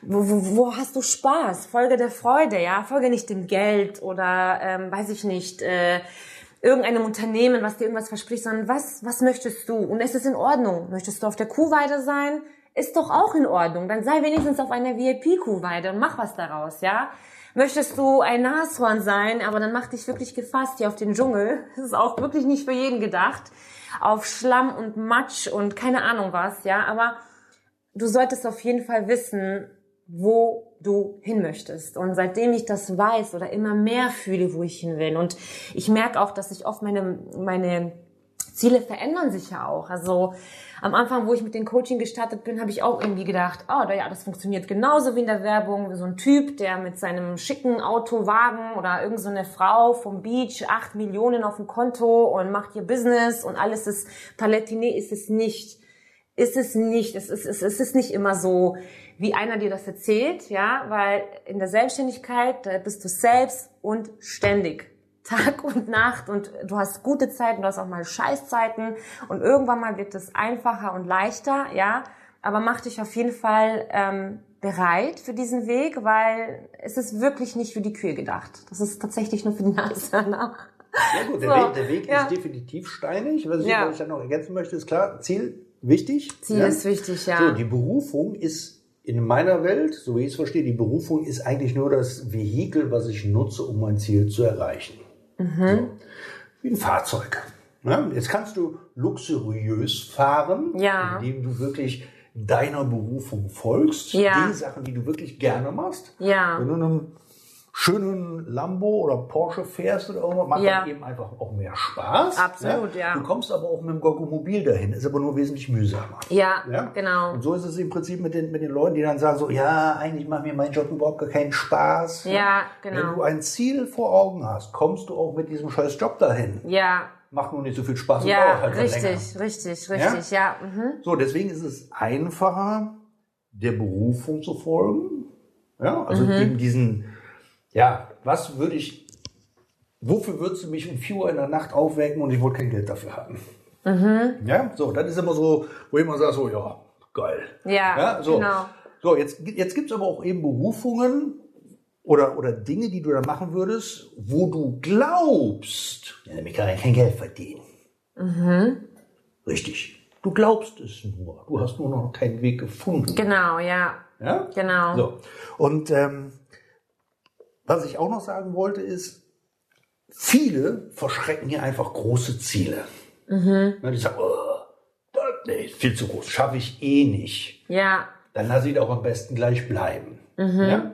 wo, wo, wo hast du Spaß? Folge der Freude, ja, folge nicht dem Geld oder ähm, weiß ich nicht, äh, irgendeinem Unternehmen, was dir irgendwas verspricht, sondern was, was möchtest du? Und es ist in Ordnung. Möchtest du auf der Kuhweide sein? Ist doch auch in Ordnung. Dann sei wenigstens auf einer VIP-Kuhweide und mach was daraus, ja möchtest du ein Nashorn sein, aber dann mach dich wirklich gefasst hier auf den Dschungel. Das ist auch wirklich nicht für jeden gedacht. Auf Schlamm und Matsch und keine Ahnung was, ja. Aber du solltest auf jeden Fall wissen, wo du hin möchtest. Und seitdem ich das weiß oder immer mehr fühle, wo ich hin will, und ich merke auch, dass ich oft meine, meine Ziele verändern sich ja auch. Also am Anfang, wo ich mit dem Coaching gestartet bin, habe ich auch irgendwie gedacht, oh, ja, das funktioniert genauso wie in der Werbung. So ein Typ, der mit seinem schicken Autowagen oder irgendeine so Frau vom Beach acht Millionen auf dem Konto und macht ihr Business und alles ist Palettiné, ist es nicht. Ist es nicht. Es ist, es ist nicht immer so, wie einer dir das erzählt, ja, weil in der Selbstständigkeit, da bist du selbst und ständig. Tag und Nacht und du hast gute Zeiten, du hast auch mal Scheißzeiten und irgendwann mal wird es einfacher und leichter, ja. Aber mach dich auf jeden Fall ähm, bereit für diesen Weg, weil es ist wirklich nicht für die Kühe gedacht. Das ist tatsächlich nur für die Nase. Ne? Ja gut, der so, Weg, der Weg ja. ist definitiv steinig. Was ich, ja. ich dann noch ergänzen möchte, ist klar, Ziel wichtig. Ziel ja? ist wichtig, ja. So, die Berufung ist in meiner Welt, so wie ich es verstehe, die Berufung ist eigentlich nur das Vehikel, was ich nutze, um mein Ziel zu erreichen. Mhm. So, wie ein Fahrzeug. Ja, jetzt kannst du luxuriös fahren, ja. indem du wirklich deiner Berufung folgst, ja. die Sachen, die du wirklich gerne machst. Ja. Wenn du einem schönen Lambo oder Porsche fährst oder irgendwas, macht Ja. dann eben einfach auch mehr Spaß. Absolut, ja. Du kommst aber auch mit dem Goggomobil dahin, ist aber nur wesentlich mühsamer. Ja, Ja? genau. Und so ist es im Prinzip mit den, mit den Leuten, die dann sagen so, ja, eigentlich macht mir mein Job überhaupt gar keinen Spaß. Ja, Wenn genau. du ein Ziel vor Augen hast, kommst du auch mit diesem scheiß Job dahin. Ja, Macht nur nicht so viel Spaß ja, halt länger. richtig, richtig, richtig, ja. Mhm. So, deswegen ist es einfacher, der Berufung zu folgen. Ja, also Mhm. eben diesen, ja, was würde ich, wofür würdest du mich um 4 Uhr in der Nacht aufwecken und ich wollte kein Geld dafür haben? Mhm. Ja, so, das ist immer so, wo immer sage, so, ja, geil. Ja, Ja, so. genau. So, jetzt, jetzt gibt's aber auch eben Berufungen oder, oder Dinge, die du da machen würdest, wo du glaubst, ja, damit kann ich kein Geld verdienen. Mhm. Richtig. Du glaubst es nur. Du hast nur noch keinen Weg gefunden. Genau, ja, Ja? genau. So. Und ähm, was ich auch noch sagen wollte ist, viele verschrecken hier einfach große Ziele. Mhm. Ja, die sagen, oh, das, nee, ist viel zu groß, schaffe ich eh nicht. Ja, Dann lass ich doch am besten gleich bleiben. Mhm. Ja?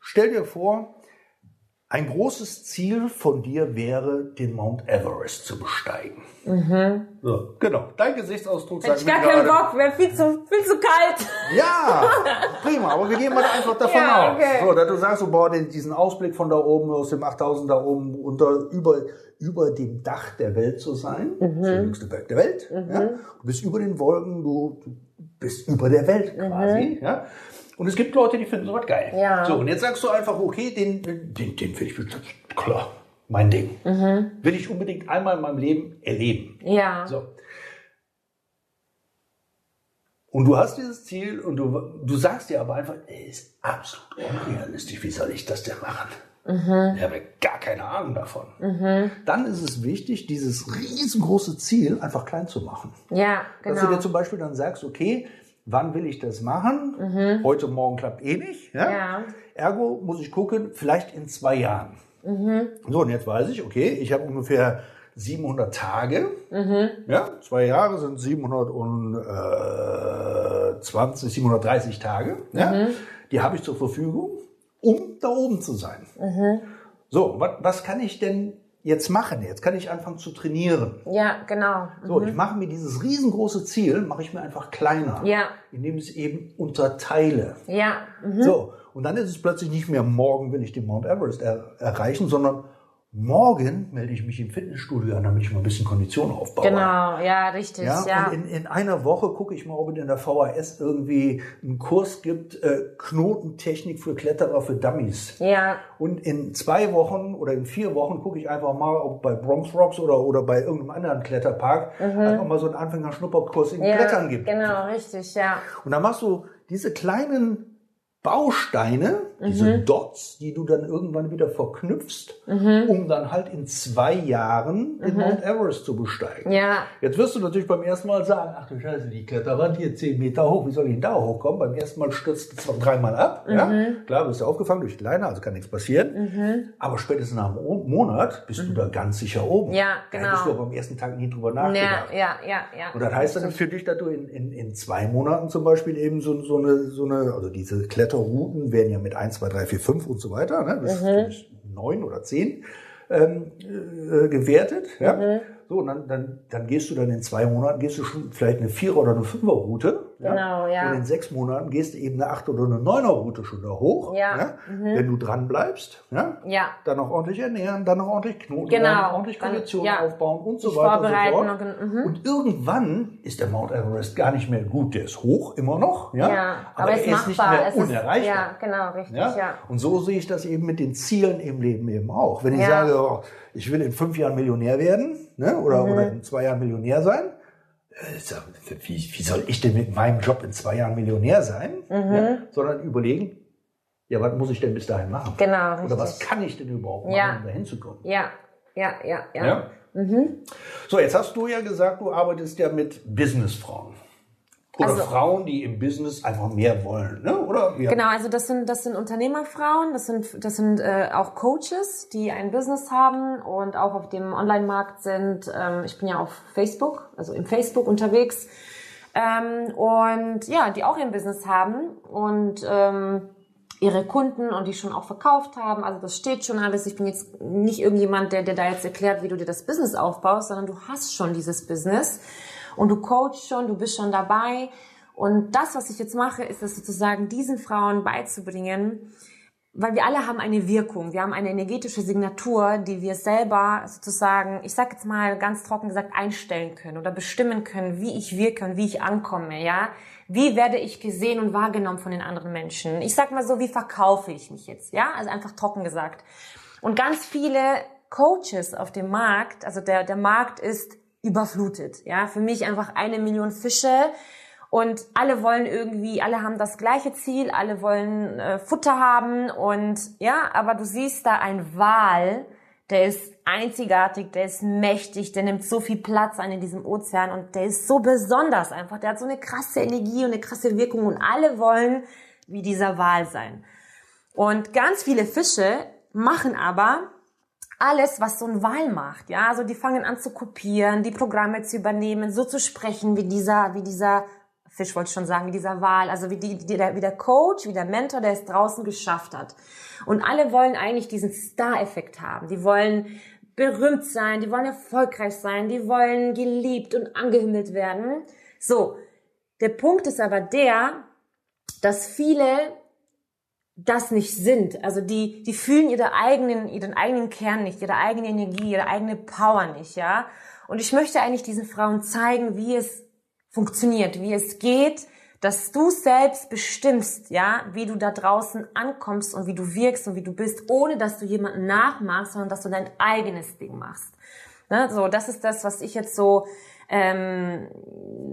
Stell dir vor, ein großes Ziel von dir wäre, den Mount Everest zu besteigen. So, genau. Dein Gesichtsausdruck sagt ich mir Mhm. gar keinen Bock, wäre viel zu, viel zu kalt. Ja, prima, aber wir gehen mal einfach davon Ja, aus. okay. So, dass du sagst, so, boah, den, diesen Ausblick von da oben, aus dem 8000 da oben, unter, über, über dem Dach der Welt zu sein, Mhm. das höchste Berg der Welt. Ja? Du bist über den Wolken, du, du bist über der Welt quasi. Ja? Und es gibt Leute, die finden sowas geil. Mhm. Ja. So, und jetzt sagst du einfach, okay, den, den, den will ich, klar, mein Ding. Mhm. Will ich unbedingt einmal in meinem Leben erleben. Ja, So. Und du hast dieses Ziel und du, du sagst dir aber einfach, ey, ist absolut unrealistisch. Wie soll ich das denn machen? Ich habe gar keine Ahnung davon. Dann ist es wichtig, dieses riesengroße Ziel einfach klein zu machen. ja, Dass du dir genau. zum Beispiel dann sagst, okay, wann will ich das machen? Heute, morgen klappt eh nicht. Ja? Ja. Ergo muss ich gucken, vielleicht in zwei Jahren. So, und jetzt weiß ich, okay, ich habe ungefähr 700 Tage. Ja, zwei Jahre sind 720, 730 Tage. Ja, Die habe ich zur Verfügung, um da oben zu sein. So, was, was kann ich denn jetzt machen? Jetzt kann ich anfangen zu trainieren. Ja, genau. So, ich mache mir dieses riesengroße Ziel, mache ich mir einfach kleiner. Ja. Indem ich es eben unterteile. Ja, mhm. So, und dann ist es plötzlich nicht mehr, morgen will ich den Mount Everest er erreichen, sondern morgen melde ich mich im Fitnessstudio an, damit ich mal ein bisschen Kondition aufbaue. genau, ja, richtig, Ja, ja. Und in, in einer Woche gucke ich mal, ob es in der VHS irgendwie einen Kurs gibt, äh, Knotentechnik für Kletterer für Dummies. Ja, Und in zwei Wochen oder in vier Wochen gucke ich einfach mal, ob bei Bronx Rocks oder, oder bei irgendeinem anderen Kletterpark einfach mal so einen Anfänger-Schnupperkurs in Mhm. ja, Klettern gibt. genau, richtig, ja. Und dann machst du diese kleinen Bausteine, diese Mhm. Dots, die du dann irgendwann wieder verknüpfst, um dann halt in zwei Jahren den Mount Everest zu besteigen. Mhm. Ja, Jetzt wirst du natürlich beim ersten Mal sagen, ach du Scheiße, die Kletterwand hier zehn Meter hoch, wie soll ich denn da hochkommen? Beim ersten Mal stürzt du zwar dreimal ab, ja, Mhm. klar, wirst du aufgefangen durch die Leine, also kann nichts passieren, aber spätestens nach einem Mo- Monat bist du da ganz sicher oben. Mhm. Ja, Da genau. hättest du aber am ersten Tag nie drüber ja, nachgedacht. ja, ja, ja. Und das heißt dann für dich, dass du in, in, in zwei Monaten zum Beispiel eben so, so, eine, so eine, also diese Kletterrouten werden ja mit 1, 2, 3, 4, 5 und so weiter, ne, bis, bis 9 oder 10 ähm, äh, gewertet. Ja? So, und dann, dann, dann gehst du dann in zwei Monaten, gehst du schon vielleicht eine Vierer- oder eine Fünfer-Route. Genau, ja. Und in sechs Monaten gehst du eben eine Acht- oder eine Neuner-Route schon da hoch. Ja. Mhm. Wenn du dran bleibst, ja. Ja. Dann noch ordentlich ernähren, dann noch ordentlich Knoten, Genau. lernen, ordentlich Dann- Konditionen ja. aufbauen und so weiter und so fort. und- mhm. Und irgendwann ist der Mount Everest gar nicht mehr gut. Der ist hoch, immer noch, ja. Ja, aber, aber, es er ist ist nicht machbar. mehr es ist, unerreichbar. ja, genau, richtig, Ja? ja. Und so sehe ich das eben mit den Zielen im Leben eben auch. Wenn ich Ja. sage, oh, ich will in fünf Jahren Millionär werden ne? oder, Mhm. oder in zwei Jahren Millionär sein, wie, wie soll ich denn mit meinem Job in zwei Jahren Millionär sein? Mhm. Ja? Sondern überlegen, ja, was muss ich denn bis dahin machen? Genau, Oder was richtig. kann ich denn überhaupt machen, Ja. um da hinzukommen? Ja, ja, ja, ja. Ja? So, jetzt hast du ja gesagt, du arbeitest ja mit Businessfrauen. Oder Also- Frauen, die im Business einfach mehr wollen, ne? Oder? Ja. Genau, also das sind das sind Unternehmerfrauen, das sind das sind äh, auch Coaches, die ein Business haben und auch auf dem Online-Markt sind. Ähm, ich bin ja auf Facebook, also im Facebook unterwegs ähm, und ja, die auch ein Business haben und ähm, ihre Kunden und die schon auch verkauft haben. Also das steht schon alles. Ich bin jetzt nicht irgendjemand, der dir da jetzt erklärt, wie du dir das Business aufbaust, sondern du hast schon dieses Business und du coachst schon, du bist schon dabei. Und das, was ich jetzt mache, ist es sozusagen diesen Frauen beizubringen, weil wir alle haben eine Wirkung, wir haben eine energetische Signatur, die wir selber sozusagen, ich sag jetzt mal ganz trocken gesagt, einstellen können oder bestimmen können, wie ich wirke und wie ich ankomme, ja. Wie werde ich gesehen und wahrgenommen von den anderen Menschen? Ich sag mal so, wie verkaufe ich mich jetzt, ja? Also einfach trocken gesagt. Und ganz viele Coaches auf dem Markt, also der, der Markt ist überflutet, ja. Für mich einfach eine Million Fische, und alle wollen irgendwie, alle haben das gleiche Ziel, alle wollen äh, Futter haben und ja, aber du siehst da ein Wal, der ist einzigartig, der ist mächtig, der nimmt so viel Platz ein in diesem Ozean und der ist so besonders einfach, der hat so eine krasse Energie und eine krasse Wirkung und alle wollen wie dieser Wal sein. Und ganz viele Fische machen aber alles, was so ein Wal macht, ja, also die fangen an zu kopieren, die Programme zu übernehmen, so zu sprechen wie dieser, wie dieser Fisch wollte ich schon sagen, wie dieser Wal, also wie, die, die, der, wie der Coach, wie der Mentor, der es draußen geschafft hat. Und alle wollen eigentlich diesen Star-Effekt haben. Die wollen berühmt sein, die wollen erfolgreich sein, die wollen geliebt und angehimmelt werden. So, der Punkt ist aber der, dass viele das nicht sind. Also die, die fühlen ihre eigenen, ihren eigenen Kern nicht, ihre eigene Energie, ihre eigene Power nicht, ja. Und ich möchte eigentlich diesen Frauen zeigen, wie es funktioniert, wie es geht, dass du selbst bestimmst, ja, wie du da draußen ankommst und wie du wirkst und wie du bist, ohne dass du jemanden nachmachst, sondern dass du dein eigenes Ding machst. Ne? So, das ist das, was ich jetzt so ähm,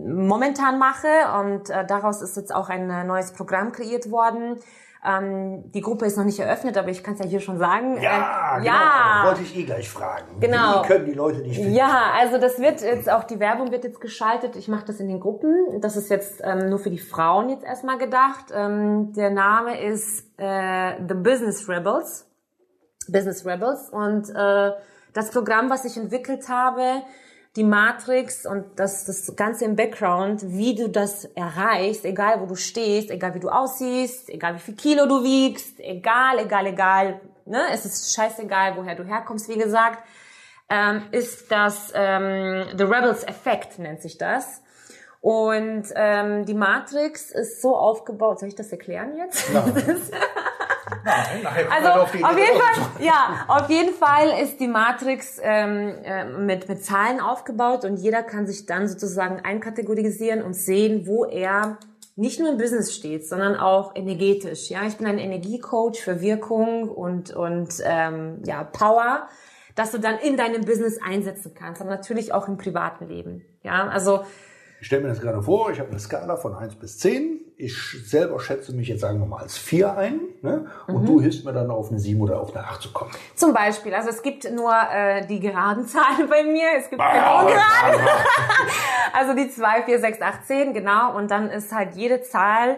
momentan mache und äh, daraus ist jetzt auch ein äh, neues Programm kreiert worden. Ähm, die Gruppe ist noch nicht eröffnet, aber ich kann es ja hier schon sagen. Ja, äh, genau. ja. Wollte ich eh gleich fragen. Genau. Wie können die Leute dich finden? Ja, also das wird jetzt auch die Werbung wird jetzt geschaltet. Ich mache das in den Gruppen. Das ist jetzt ähm, nur für die Frauen jetzt erstmal gedacht. Ähm, der Name ist äh, The Business Rebels. Business Rebels und äh, das Programm, was ich entwickelt habe, die Matrix und das, das Ganze im Background, wie du das erreichst, egal wo du stehst, egal wie du aussiehst, egal wie viel Kilo du wiegst, egal, egal, egal, ne, es ist scheißegal, woher du herkommst, wie gesagt, ähm, ist das ähm, The Rebels Effect nennt sich das. Und ähm, die Matrix ist so aufgebaut, soll ich das erklären jetzt? Nein, nachher Also kommt man auf, jeden Fall, ja, auf jeden Fall ist die Matrix ähm, äh, mit mit Zahlen aufgebaut und jeder kann sich dann sozusagen einkategorisieren und sehen, wo er nicht nur im Business steht, sondern auch energetisch. Ja, ich bin ein Energiecoach für Wirkung und und ähm, ja Power, dass du dann in deinem Business einsetzen kannst, aber natürlich auch im privaten Leben. Ja, also Ich stelle mir das gerade vor, ich habe eine Skala von 1 bis 10. Ich selber schätze mich jetzt, sagen wir mal, als 4 ein. Ne? Und Mhm. du hilfst mir dann auf eine 7 oder auf eine 8 zu kommen. zum Beispiel, also es gibt nur äh, die geraden Zahlen bei mir, es gibt keine Ah, ungeraden. Also die 2, 4, 6, 8, 10, genau. Und dann ist halt jede Zahl,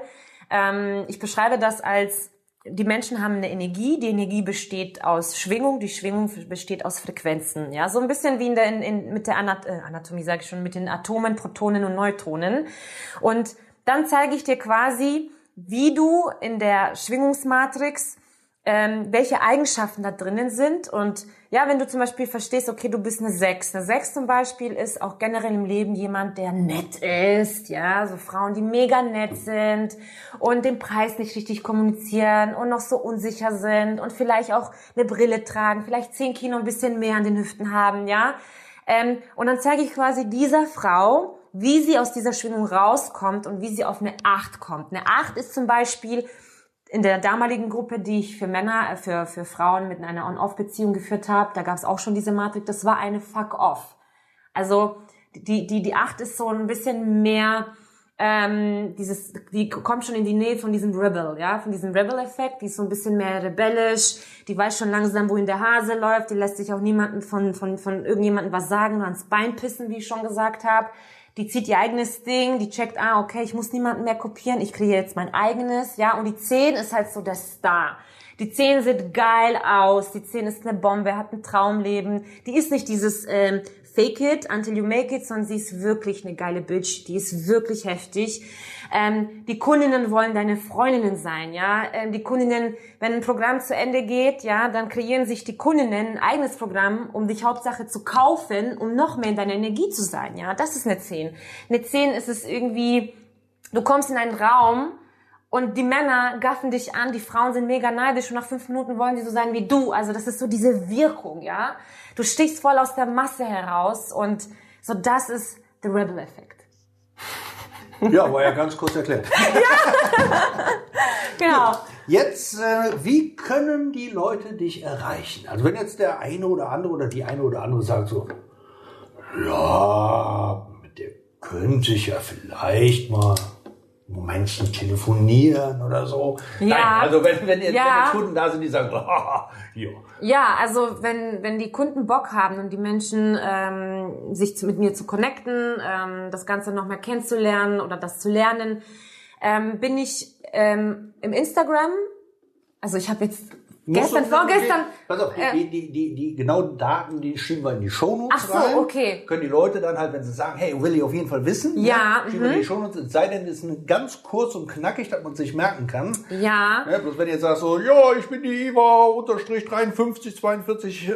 ähm, ich beschreibe das als, die Menschen haben eine Energie, die Energie besteht aus Schwingung, die Schwingung besteht aus Frequenzen. Ja, so ein bisschen wie in der, in, in, mit der Anat äh, Anatomie, sage ich schon, mit den Atomen, Protonen und Neutronen. Und dann zeige ich dir quasi, wie du in der Schwingungsmatrix ähm, welche Eigenschaften da drinnen sind und ja, wenn du zum Beispiel verstehst, okay, du bist eine Sechs. Eine Sechs zum Beispiel ist auch generell im Leben jemand, der nett ist, ja, so Frauen, die mega nett sind und den Preis nicht richtig kommunizieren und noch so unsicher sind und vielleicht auch eine Brille tragen, vielleicht zehn Kilo ein bisschen mehr an den Hüften haben, ja. Ähm, und dann zeige ich quasi dieser Frau, wie sie aus dieser Schwingung rauskommt und wie sie auf eine Acht kommt. Eine Acht ist zum Beispiel in der damaligen Gruppe, die ich für Männer, äh, für, für Frauen mit einer On-Off-Beziehung geführt habe, da gab es auch schon diese Matrix, das war eine Fuck-Off. Also die, die, die Acht ist so ein bisschen mehr, ähm, dieses, die kommt schon in die Nähe von diesem Rebel, ja, von diesem Rebel-Effekt, die ist so ein bisschen mehr rebellisch, die weiß schon langsam, wohin der Hase läuft, die lässt sich auch niemanden von, von, von irgendjemandem was sagen, nur ans Bein pissen, wie ich schon gesagt habe die zieht ihr eigenes Ding, die checkt, ah, okay, ich muss niemanden mehr kopieren, ich kriege jetzt mein eigenes, ja, und die 10 ist halt so der Star. Die 10 sieht geil aus, die 10 ist eine Bombe, hat ein Traumleben, die ist nicht dieses ähm, Fake it until you make it, sondern sie ist wirklich eine geile Bitch, die ist wirklich heftig. Ähm, die Kundinnen wollen deine Freundinnen sein, ja. Ähm, die Kundinnen, wenn ein Programm zu Ende geht, ja, dann kreieren sich die Kundinnen ein eigenes Programm, um dich Hauptsache zu kaufen, um noch mehr in deiner Energie zu sein, ja. Das ist eine 10. Eine 10 ist es irgendwie, du kommst in einen Raum, und die Männer gaffen dich an, die Frauen sind mega neidisch und nach fünf Minuten wollen die so sein wie du. Also das ist so diese Wirkung, ja. Du stichst voll aus der Masse heraus und so das ist der Rebel-Effekt. Ja, war ja ganz kurz erklärt. ja. genau. Jetzt, äh, wie können die Leute dich erreichen? Also wenn jetzt der eine oder andere oder die eine oder andere sagt so, ja, mit der könnte ich ja vielleicht mal Momentchen telefonieren oder so. Ja. Nein, also wenn, wenn, Ja. wenn die Kunden da sind, die sagen, ja. Ja, also wenn, wenn die Kunden Bock haben und die Menschen ähm, sich zu, mit mir zu connecten, ähm, das Ganze noch mehr kennenzulernen oder das zu lernen, ähm, bin ich ähm, im Instagram. Also ich habe jetzt gestern, vorgestern. Pass auf, äh, die, die, die, die genauen Daten, die schieben wir in die Shownotes Ach so, rein. okay. Können die Leute dann halt, wenn sie sagen, hey, will ich auf jeden Fall wissen, Ja, schieben wir mhm. in die Shownotes. Es sei denn, es ist ganz kurz und knackig, dass man sich merken kann. Ja, Ja, bloß wenn ihr jetzt sagst so, ja, ich bin die Iva, unterstrich 53, 42, äh,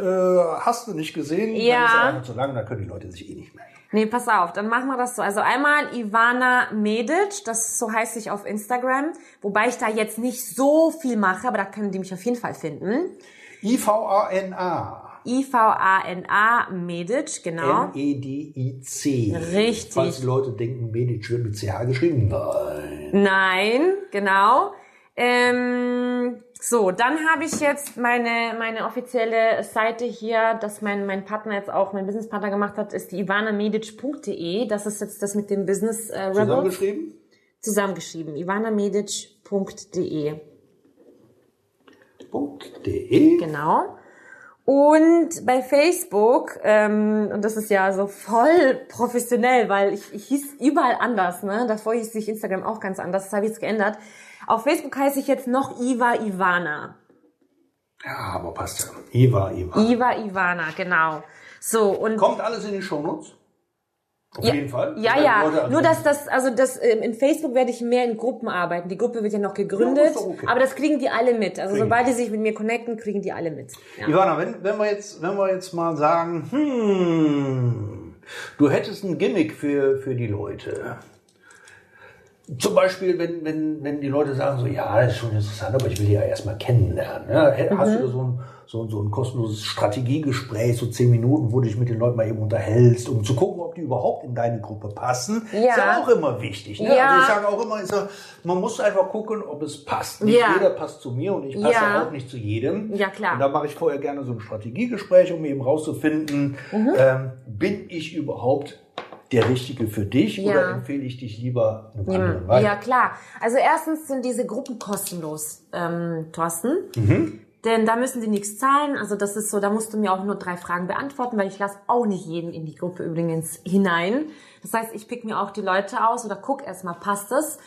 hast du nicht gesehen, Ja. dann ist einfach zu lang, dann können die Leute sich eh nicht merken. Nee, pass auf, dann machen wir das so. Also einmal Ivana Medic, das so heißt ich auf Instagram, wobei ich da jetzt nicht so viel mache, aber da können die mich auf jeden Fall finden. I-V-A-N-A. I-V-A-N-A Medic, genau. M-E-D-I-C. Richtig. Falls die Leute denken, Medic wird mit CH geschrieben. Nein. Nein, genau. Ähm, so, dann habe ich jetzt meine, meine offizielle Seite hier, dass mein, mein Partner jetzt auch, mein Businesspartner gemacht hat, ist die ivanamedic.de. Das ist jetzt das mit dem Business äh, Rebels. Zusammengeschrieben? Zusammengeschrieben. ivanamedic.de. .de. Genau. Und bei Facebook, ähm, und das ist ja so voll professionell, weil ich, ich hieß überall anders, ne? Davor hieß ich Instagram auch ganz anders, das habe ich jetzt geändert. Auf Facebook heiße ich jetzt noch Iva Ivana. Ja, aber passt ja. Iva, Iva. Iva Ivana, genau. So, und Kommt alles in die Shownotes? Auf ja, jeden Fall. Ja, ja. Also Nur dass das, also das ähm, in Facebook werde ich mehr in Gruppen arbeiten. Die Gruppe wird ja noch gegründet, Ja, okay. aber das kriegen die alle mit. Also Kriegen sobald die sich mit mir connecten, kriegen die alle mit. Ja. Ivana, wenn, wenn wir jetzt, wenn wir jetzt mal sagen, hm, du hättest ein Gimmick für, für die Leute. Zum Beispiel, wenn, wenn, wenn die Leute sagen so, ja, das ist schon interessant, aber ich will die ja erstmal kennenlernen. Ja, hast Mhm. du da so ein, so, so ein kostenloses Strategiegespräch, so zehn Minuten, wo du dich mit den Leuten mal eben unterhältst, um zu gucken, ob die überhaupt in deine Gruppe passen. Ja. Ist ja auch immer wichtig. Ne? Ja. Also ich sage auch immer, ja, man muss einfach gucken, ob es passt. Nicht Ja. jeder passt zu mir und ich passe auch nicht zu jedem. Ja, klar. Und da mache ich vorher gerne so ein Strategiegespräch, um eben rauszufinden, Mhm. ähm, bin ich überhaupt der Richtige für dich Ja. oder empfehle ich dich lieber einem anderen Ja, weiter? ja, klar. Also erstens sind diese Gruppen kostenlos, ähm, Thorsten. Mhm. Denn da müssen sie nichts zahlen. Also das ist so, da musst du mir auch nur drei Fragen beantworten, weil ich lasse auch nicht jeden in die Gruppe übrigens hinein. Das heißt, ich pick mir auch die Leute aus oder guck erstmal, passt es?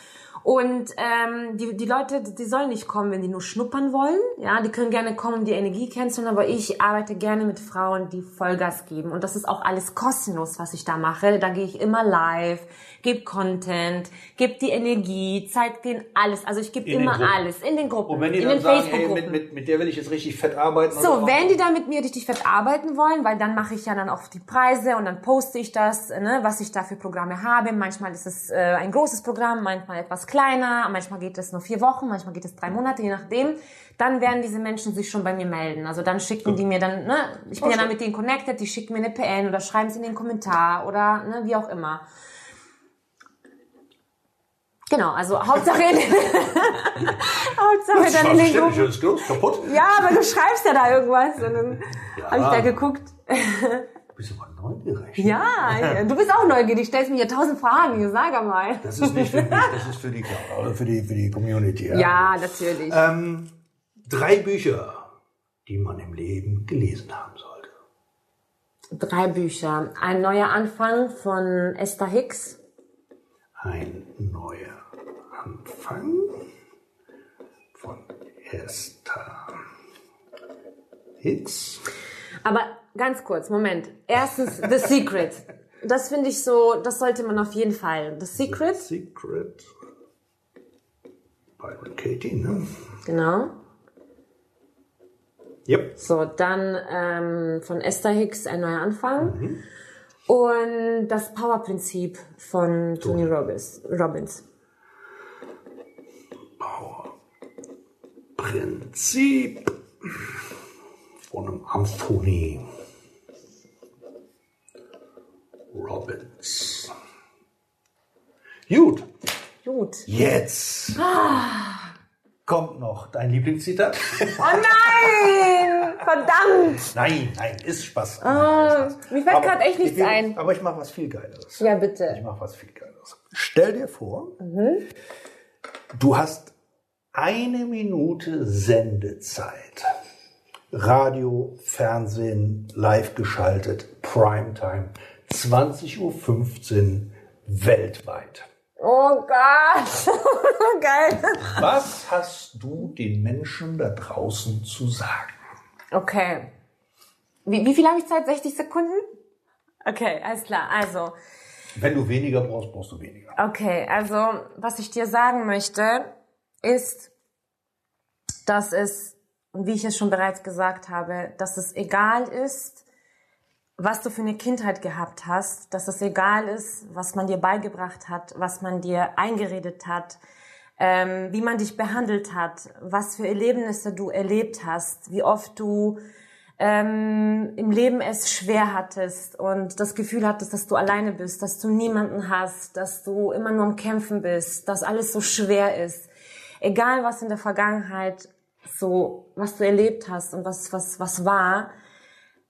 Und ähm, die, die Leute, die sollen nicht kommen, wenn die nur schnuppern wollen. Ja, die können gerne kommen, um die Energie kennenzulernen, aber ich arbeite gerne mit Frauen, die Vollgas geben. Und das ist auch alles kostenlos, was ich da mache. Da gehe ich immer live, gebe Content, gebe die Energie, zeig denen alles. Also ich gebe immer alles in den Gruppen, Und wenn die in dann den sagen, ey, Facebook-Gruppen. mit, mit, mit der will ich jetzt richtig fett arbeiten. So, wenn die da mit mir richtig fett arbeiten wollen, weil dann mache ich ja dann auch die Preise und dann poste ich das, ne, was ich da für Programme habe. Manchmal ist es äh, ein großes Programm, manchmal etwas kleiner, manchmal geht es nur vier Wochen, manchmal geht es drei Monate, je nachdem. Dann werden diese Menschen sich schon bei mir melden. Also dann schicken die mir dann, ne, ich bin ja dann mit denen connected, die schicken mir eine PN oder schreiben es in den Kommentar oder ne, wie auch immer. Genau, also Hauptsache Hauptsache dann in den Gruppen. Ja, aber du schreibst ja da irgendwas. Und dann Ja. habe ich da geguckt. Du bist aber neugierig. Ja, ja, du bist auch neugierig, stellst mir ja tausend Fragen, sag einmal. Das ist nicht für mich, das ist für die, oder für die, für die Community. Ja. Ja, natürlich. Ähm, drei Bücher, die man im Leben gelesen haben sollte. Drei Bücher. Ein neuer Anfang von Esther Hicks. Ein neuer Anfang von Esther Hicks. Aber ganz kurz, Moment. Erstens The Secret. Das finde ich so, das sollte man auf jeden Fall. The Secret, Secret. Byron Katie, ne? genau. Yep. So, dann ähm, von Esther Hicks ein neuer Anfang. Und das Power-Prinzip von Tony Robbins. Robbins. Prinzip von einem Anthony Robbins. Gut, Gut. jetzt kommt noch dein Lieblingszitat. Oh nein! Verdammt! nein, nein, ist Spaß. Ah, mir fällt gerade echt ich nichts will- ein. Aber ich mache was viel Geileres. Ja, Ich bitte. mache was viel Geileres. Stell dir vor, Mhm. du hast eine Minute Sendezeit. Radio, Fernsehen, live geschaltet, Primetime, 20.15 Uhr weltweit. Oh Gott! Geil. Was hast du den Menschen da draußen zu sagen? Okay. Wie, wie viel habe ich Zeit? 60 Sekunden? Okay, alles klar. Also, Wenn du weniger brauchst, brauchst du weniger. okay, also, was ich dir sagen möchte, ist, dass es, wie ich es schon bereits gesagt habe, dass es egal ist, was du für eine Kindheit gehabt hast, dass es egal ist, was man dir beigebracht hat, was man dir eingeredet hat, ähm, wie man dich behandelt hat, was für Erlebnisse du erlebt hast, wie oft du ähm, im Leben es schwer hattest und das Gefühl hattest, dass du alleine bist, dass du niemanden hast, dass du immer nur am Kämpfen bist, dass alles so schwer ist. Egal was in der Vergangenheit so, was du erlebt hast und was, was, was war,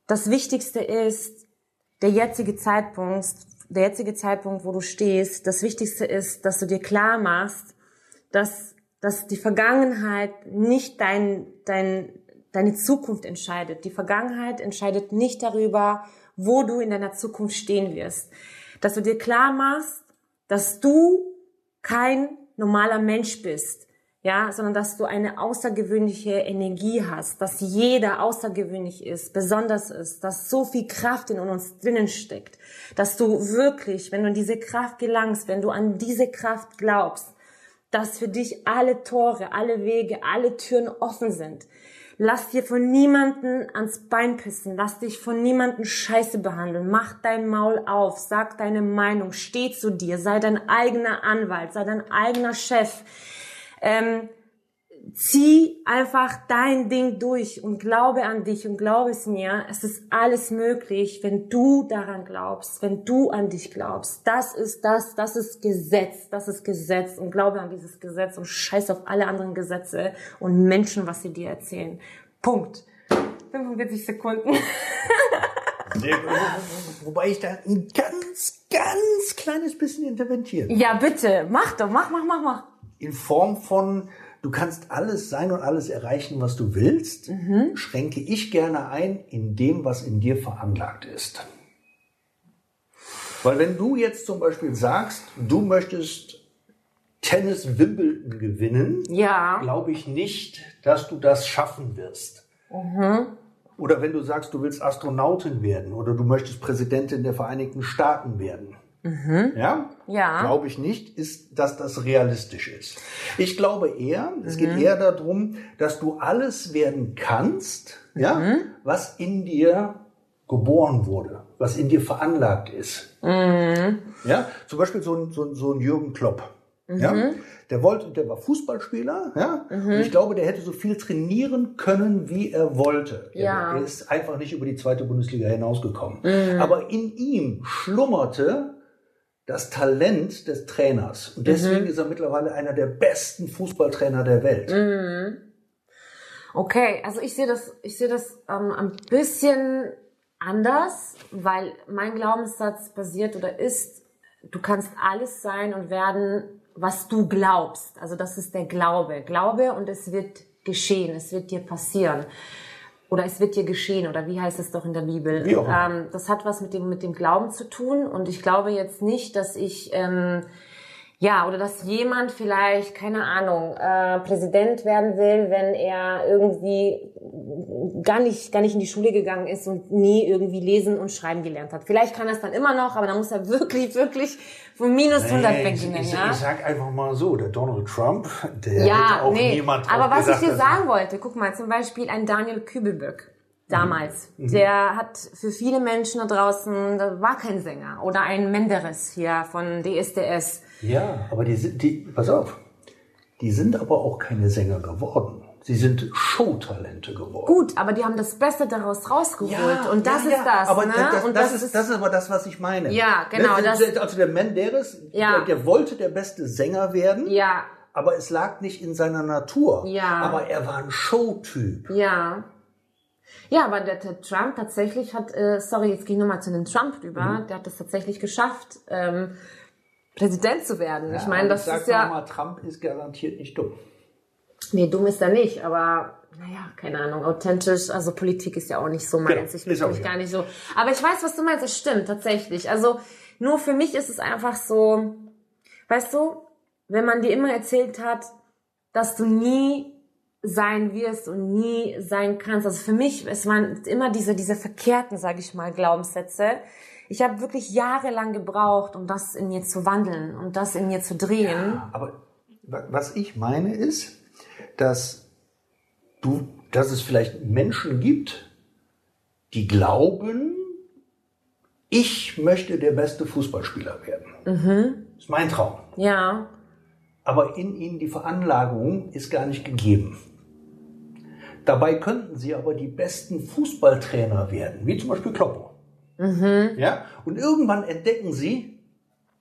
das Wichtigste ist der jetzige Zeitpunkt, der jetzige Zeitpunkt, wo du stehst. Das Wichtigste ist, dass du dir klar machst, dass, dass die Vergangenheit nicht dein, dein, deine Zukunft entscheidet. Die Vergangenheit entscheidet nicht darüber, wo du in deiner Zukunft stehen wirst. Dass du dir klar machst, dass du kein normaler Mensch bist, ja, sondern dass du eine außergewöhnliche Energie hast, dass jeder außergewöhnlich ist, besonders ist, dass so viel Kraft in uns drinnen steckt, dass du wirklich, wenn du in diese Kraft gelangst, wenn du an diese Kraft glaubst, dass für dich alle Tore, alle Wege, alle Türen offen sind. Lass dir von niemanden ans Bein pissen. Lass dich von niemanden scheiße behandeln. Mach dein Maul auf. Sag deine Meinung. Steh zu dir. Sei dein eigener Anwalt. Sei dein eigener Chef. Ähm, zieh einfach dein Ding durch und glaube an dich und glaube es mir. Es ist alles möglich, wenn du daran glaubst, wenn du an dich glaubst. Das ist das, das ist Gesetz, das ist Gesetz und glaube an dieses Gesetz und scheiß auf alle anderen Gesetze und Menschen, was sie dir erzählen. Punkt. 45 Sekunden. Wobei ich da ein ganz, ganz kleines bisschen interventieren. Ja, bitte, mach doch, mach, mach, mach, mach. In Form von, du kannst alles sein und alles erreichen, was du willst, schränke ich gerne ein in dem, was in dir veranlagt ist. Weil wenn du jetzt zum Beispiel sagst, du möchtest Tennis Wimbledon gewinnen, Ja. glaube ich nicht, dass du das schaffen wirst. Oder wenn du sagst, du willst Astronautin werden oder du möchtest Präsidentin der Vereinigten Staaten werden. Ja? Ja. Glaube ich nicht, ist, dass das realistisch ist. Ich glaube eher, es geht eher darum, dass du alles werden kannst, ja, was in dir geboren wurde, was in dir veranlagt ist. Ja, zum Beispiel so ein, so ein, so ein Jürgen Klopp. Ja, der wollte, der war Fußballspieler, ja, und ich glaube, der hätte so viel trainieren können, wie er wollte. Ja. Er ist einfach nicht über die zweite Bundesliga hinausgekommen. Aber in ihm schlummerte das Talent des Trainers. Und deswegen ist er mittlerweile einer der besten Fußballtrainer der Welt. Okay, also ich sehe das, ich sehe das ähm, ein bisschen anders, weil mein Glaubenssatz basiert oder ist, du kannst alles sein und werden, was du glaubst. Also das ist der Glaube. Glaube und es wird geschehen, es wird dir passieren. Oder es wird dir geschehen, oder wie heißt es doch in der Bibel? Ähm, das hat was mit dem, mit dem Glauben zu tun. Und ich glaube jetzt nicht, dass ich ähm, ja, oder dass jemand vielleicht, keine Ahnung, äh, Präsident werden will, wenn er irgendwie gar nicht, gar nicht in die Schule gegangen ist und nie irgendwie lesen und schreiben gelernt hat. Vielleicht kann er es dann immer noch, aber dann muss er wirklich, wirklich von minus 100 Nee, ich, beginnen. ich, ja? ich sag einfach mal so, der Donald Trump, der hätte Ja, auch nee. niemand Aber was gedacht, ich dir sagen wollte, guck mal, zum Beispiel ein Daniel Kübelböck damals, der hat für viele Menschen da draußen, da war kein Sänger. Oder ein Menderes hier von DSDS. Ja, aber die sind, die, pass auf, die sind aber auch keine Sänger geworden. Sie sind Showtalente geworden. Gut, aber die haben das Beste daraus rausgeholt. und das ja, ist ja, das. Aber ne? das, und das, ist, das ist aber das, was ich meine. Ja, genau, Ne, das- also der Menderes, Ja. der, der wollte der beste Sänger werden, Ja, aber es lag nicht in seiner Natur. Ja. Aber er war ein Showtyp. ja. Ja, aber der, der Trump tatsächlich hat, äh, sorry, jetzt gehe ich nochmal zu dem Trump rüber, Mhm. der hat es tatsächlich geschafft, ähm, Präsident zu werden. ich Ja, meine, und das sag ist ja. mal, Trump ist garantiert nicht dumm. Nee, dumm ist er nicht, aber naja, keine Ahnung, authentisch, also Politik ist ja auch nicht so meins. Genau, ich bin mich ja. gar nicht so. Aber ich weiß, was du meinst, es stimmt tatsächlich. Also nur für mich ist es einfach so, weißt du, wenn man dir immer erzählt hat, dass du nie sein wirst und nie sein kannst. Also für mich, es waren immer diese, diese verkehrten, sage ich mal, Glaubenssätze. Ich habe wirklich jahrelang gebraucht, um das in mir zu wandeln und das in mir zu drehen. Aber wa- was ich meine ist, dass du, dass es vielleicht Menschen gibt, die glauben, ich möchte der beste Fußballspieler werden. Das ist mein Traum. Ja, Aber in ihnen die Veranlagung ist gar nicht gegeben. Dabei könnten sie aber die besten Fußballtrainer werden, wie zum Beispiel Kloppo. Ja? Und irgendwann entdecken sie,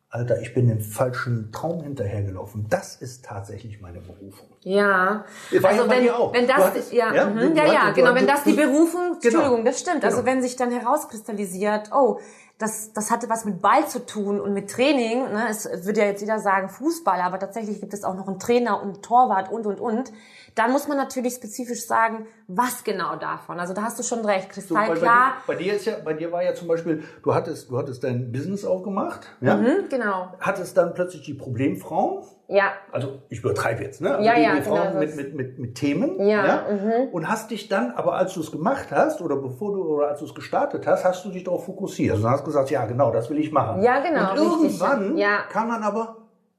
Alter, ich bin dem falschen Traum hinterhergelaufen. Das ist tatsächlich meine Berufung. Ja, War also wenn, auch. wenn das, hattest- ja, ja, mhm, ja, ja, genau, wenn das die Berufung, Entschuldigung, Genau. das stimmt. Also Genau. wenn sich dann herauskristallisiert, oh, das, das hatte was mit Ball zu tun und mit Training, ne, es würde ja jetzt jeder sagen Fußball, aber tatsächlich gibt es auch noch einen Trainer und einen Torwart und, und, und, dann muss man natürlich spezifisch sagen, was genau davon. Also da hast du schon recht, So, kristallklar. Bei, dir, bei dir ist ja, bei dir war ja zum Beispiel, du hattest, du hattest dein Business aufgemacht, ja? Mhm, genau. hattest dann plötzlich die Problemfrauen, Ja, also ich übertreibe jetzt, ne? Also Ja, die, ja, die Frauen genau, mit, mit, mit, mit Themen, Ja, mhm. und hast dich dann, aber als du es gemacht hast oder bevor du oder als du es gestartet hast, hast du dich darauf fokussiert. Also hast gesagt, ja genau, das will ich machen. Ja, genau, Und richtig. irgendwann Ja. kam dann aber,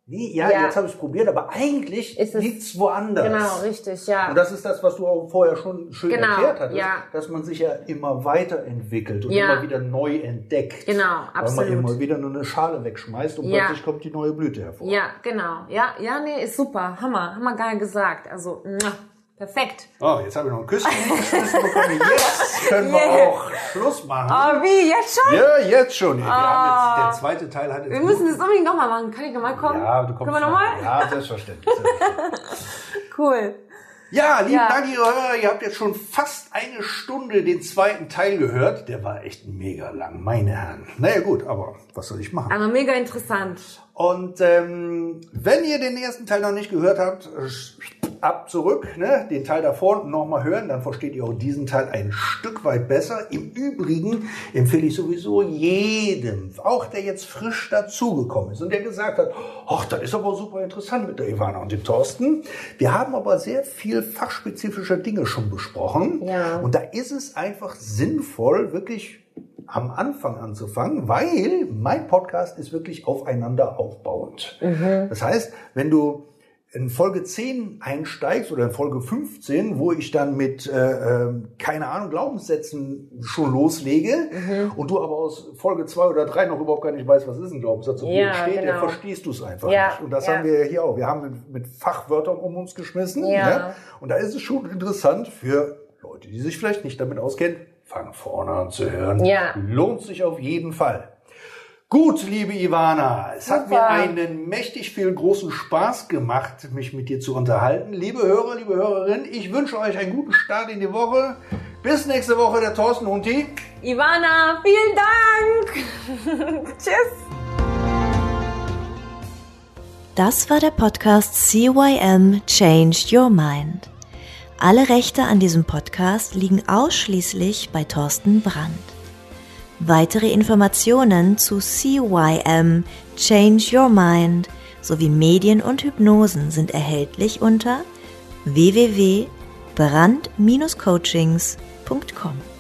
nee, ja, Ja. jetzt habe ich es probiert, aber eigentlich Ist es- woanders. genau, richtig, ja. Und das ist das, was du auch vorher schon schön Genau, erklärt hattest, ja. dass man sich ja immer weiterentwickelt und Ja. immer wieder neu entdeckt. Genau, Weil absolut. man immer wieder nur eine Schale wegschmeißt und plötzlich kommt die neue Blüte hervor. Ja, genau. Ja, ja, nee, ist super. Hammer. Hammer geil gesagt. Also, muah, perfekt. Oh, jetzt habe ich noch ein Küsschen geschmissen bekommen. Jetzt können wir Yeah. auch Schluss machen. Oh, wie? Jetzt schon? Ja, jetzt schon. Wir haben jetzt, der zweite Teil hat jetzt Wir müssen das unbedingt nochmal machen. Kann ich nochmal kommen? Ja, du kommst Können wir nochmal? Ja, selbstverständlich. selbstverständlich. Cool. Ja, lieben Ja. Dank, ihr Hörer. Ihr habt jetzt schon fast eine Stunde den zweiten Teil gehört. Der war echt mega lang, meine Herren. Naja, gut, aber was soll ich machen? Aber mega interessant. Und ähm, wenn ihr den ersten Teil noch nicht gehört habt, ab zurück, ne? den Teil davor nochmal hören, dann versteht ihr auch diesen Teil ein Stück weit besser. Im Übrigen empfehle ich sowieso jedem, auch der jetzt frisch dazugekommen ist und der gesagt hat, ach, das ist aber super interessant mit der Ivana und dem Thorsten. Wir haben aber sehr viel fachspezifische Dinge schon besprochen. Ja. Und da ist es einfach sinnvoll, wirklich am Anfang anzufangen, weil mein Podcast ist wirklich aufeinander aufbauend. Das heißt, wenn du in Folge 10 einsteigst oder in Folge 15, wo ich dann mit, äh, äh, keine Ahnung, Glaubenssätzen schon loslege und du aber aus Folge 2 oder 3 noch überhaupt gar nicht weißt, was ist ein Glaubenssatz und Ja, steht, genau. dann verstehst du es einfach Ja, nicht. Und das ja. haben wir hier auch. Wir haben mit, mit Fachwörtern um uns geschmissen. Ja. Ne? Und da ist es schon interessant für Leute, die sich vielleicht nicht damit auskennen, fang vorne an zu hören. Ja. Lohnt sich auf jeden Fall. Gut, liebe Ivana, es hat mir Super. einen mächtig viel großen Spaß gemacht, mich mit dir zu unterhalten. Liebe Hörer, liebe Hörerinnen, ich wünsche euch einen guten Start in die Woche. Bis nächste Woche, der Thorsten und die. Ivana, vielen Dank. Tschüss. Das war der Podcast CYM Change Your Mind. Alle Rechte an diesem Podcast liegen ausschließlich bei Thorsten Brandt. Weitere Informationen zu CYM Change Your Mind sowie Medien und Hypnosen sind erhältlich unter www.brand-coachings.com.